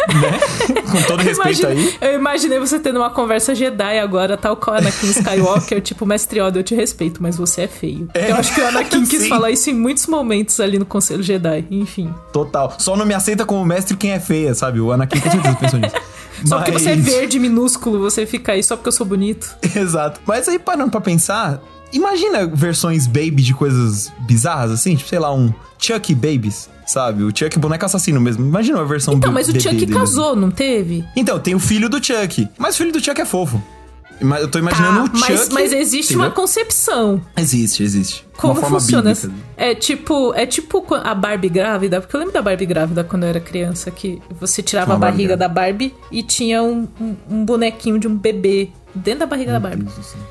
né? Com todo respeito aí. Eu imaginei você tendo uma conversa Jedi agora, tal qual Anakin Skywalker, tipo, mestre Yoda, eu te respeito, mas você é feio. É. Eu acho que o Anakin quis falar isso em muitos momentos ali no Conselho Jedi, enfim. Total. Só não me aceita como mestre quem é feia, sabe? O Anakin com certeza pensou nisso. Só mas... porque você é verde, minúsculo, você fica aí só porque eu sou bonito. Exato. Mas aí, parando pra pensar, imagina versões baby de coisas bizarras, assim, tipo, sei lá, um Chucky Babies sabe? O Chuck boneco assassino mesmo. Imagina a versão Então, mas o Chuck dele. casou, não teve? Então, tem o filho do Chuck. Mas o filho do Chuck é fofo. Eu tô imaginando tá, o Chuck. Mas, mas existe entendeu? uma concepção. Existe, existe. Como funciona? Bíblica. É tipo, é tipo a Barbie grávida, porque eu lembro da Barbie grávida quando eu era criança, que você tirava a barriga da Barbie e tinha um, um, um bonequinho de um bebê dentro da barriga Meu da Barbie.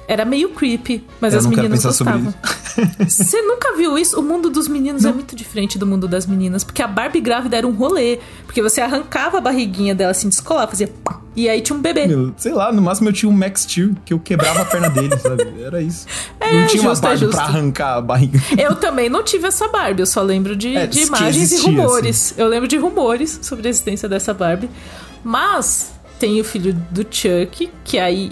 Era meio creepy, mas eu as meninas gostavam. Você nunca viu isso? O mundo dos meninos é não. é muito diferente do mundo das meninas, porque a Barbie grávida era um rolê, porque você arrancava a barriguinha dela assim, descolava, fazia e aí tinha um bebê. Meu, sei lá, no máximo eu tinha um Max Steel, que eu quebrava a perna dele, sabe? Era isso. É, não tinha justo, uma é Barbie é pra arrancar a barriga. Eu também não tive essa Barbie, eu só lembro de, é, de imagens existia, e rumores. Assim. Eu lembro de rumores sobre a existência dessa Barbie. Mas tem o filho do Chuck, que aí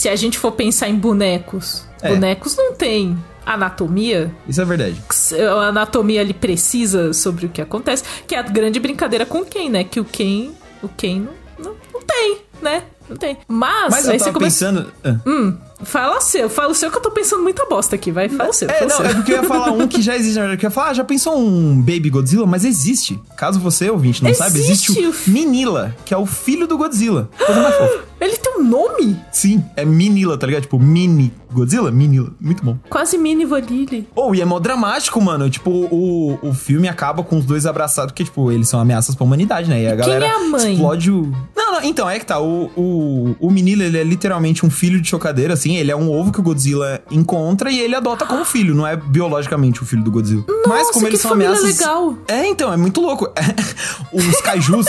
se a gente for pensar em bonecos, é. bonecos não tem anatomia. Isso é verdade. A anatomia ali precisa sobre o que acontece, que é a grande brincadeira com quem, né? Que o Ken, o Ken não, não, não tem, né? Não tem. Mas, Mas eu tava pensando... Ah. Hum, fala seu, fala o seu que eu tô pensando muita bosta aqui, vai, fala o seu. É, não, seu. é porque eu ia falar um que já existe, na verdade. Eu ia falar, ah, já pensou um Baby Godzilla? Mas existe. Caso você, ouvinte, não existe sabe, existe o Minila, que é o filho do Godzilla. Coisa mais fofa. Ele tem um nome? Sim, é Minila, tá ligado? Tipo, Mini Godzilla? Minila. Muito bom. Quase Mini Vanille. Oh, e é mó dramático, mano. Tipo, o, o filme acaba com os dois abraçados, porque, tipo, eles são ameaças pra humanidade, né? E a galera Quem é a mãe? explode o... Não, não, então, é que tá. O, o, o Minila, ele é literalmente um filho de chocadeira, assim. Ele é um ovo que o Godzilla encontra e ele adota como filho. Não é biologicamente o filho do Godzilla. Nossa, Mas como eles são ameaças... legal. É, então, é muito louco. os kaijus,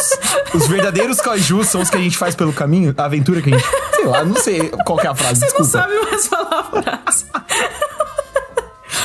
os verdadeiros kaijus são os que a gente faz pelo caminho, a aventura que a gente. Sei lá, não sei qual é a frase. Você desculpa. não sabe mais falar a frase.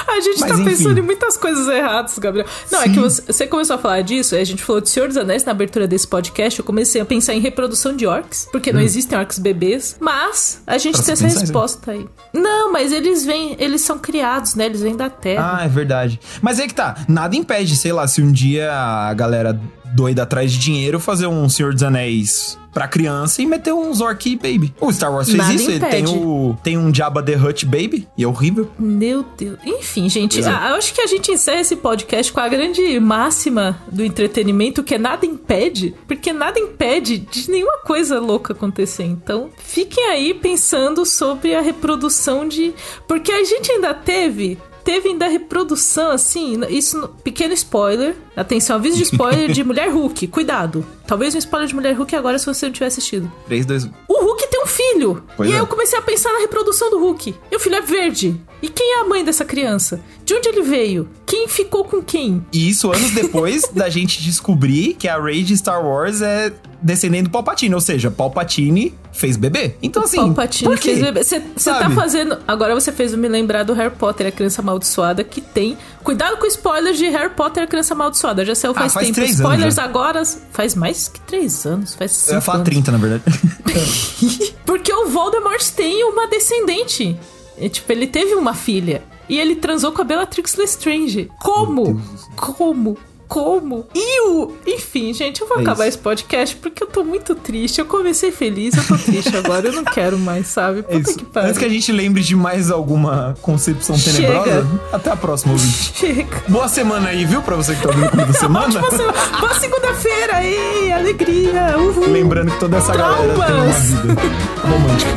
A gente Mas, tá enfim. pensando em muitas coisas erradas, Gabriel. Não, Sim. é que você, você, começou a falar disso, a gente falou de Senhor dos Anéis na abertura desse podcast, eu comecei a pensar em reprodução de orcs, porque hum. não existem orcs bebês, mas a gente pra tem essa resposta aí. Não, mas eles vêm, eles são criados, né? Eles vêm da Terra. Ah, é verdade. Mas é que tá, nada impede, sei lá, se um dia a galera doida atrás de dinheiro fazer um Senhor dos Anéis pra criança e meter um Zork Baby. O Star Wars fez Nada isso, ele tem, o, tem um Jabba the Hutt Baby, e é horrível. Meu Deus. Enfim, gente, a, acho que a gente encerra esse podcast com a grande máxima do entretenimento, que é nada impede, porque nada impede de nenhuma coisa louca acontecer. Então, fiquem aí pensando sobre a reprodução de. Porque a gente ainda teve teve ainda reprodução, assim, isso, pequeno spoiler, atenção, aviso de spoiler de Mulher Hulk, cuidado. Talvez um spoiler de Mulher Hulk agora se você não tiver assistido. 3, 2, 1. O Hulk tem um filho! Pois e é. aí eu comecei a pensar na reprodução do Hulk. E o filho é verde. E quem é a mãe dessa criança? De onde ele veio? Quem ficou com quem? E isso anos depois da gente descobrir que a Rey de Star Wars é descendente do Palpatine, ou seja, Palpatine fez bebê. Então, assim. Palpatine fez bebê. Você tá fazendo. Agora você fez me lembrar do Harry Potter, a criança amaldiçoada, que tem. Cuidado com spoilers de Harry Potter, a criança amaldiçoada. Já saiu faz, ah, faz tempo. Spoilers agora. Faz mais que três anos. Faz cinco Eu ia falar 30, na verdade. Porque o Voldemort tem uma descendente. E, tipo, ele teve uma filha. E ele transou com a Bellatrix Lestrange. Como? Como? Como? E o. Enfim, gente, eu vou é acabar isso. esse podcast porque eu tô muito triste. Eu comecei feliz, eu tô triste agora. Eu não quero mais, sabe? É Puta é que pariu. Antes que a gente lembre de mais alguma concepção Chega. tenebrosa, até a próxima, ouvinte. Chega. Boa semana aí, viu? Pra você que tá ouvindo comigo semana. semana. Boa segunda-feira aí, alegria. Uhul. Lembrando que toda essa Traumas. galera tem uma vida romântica.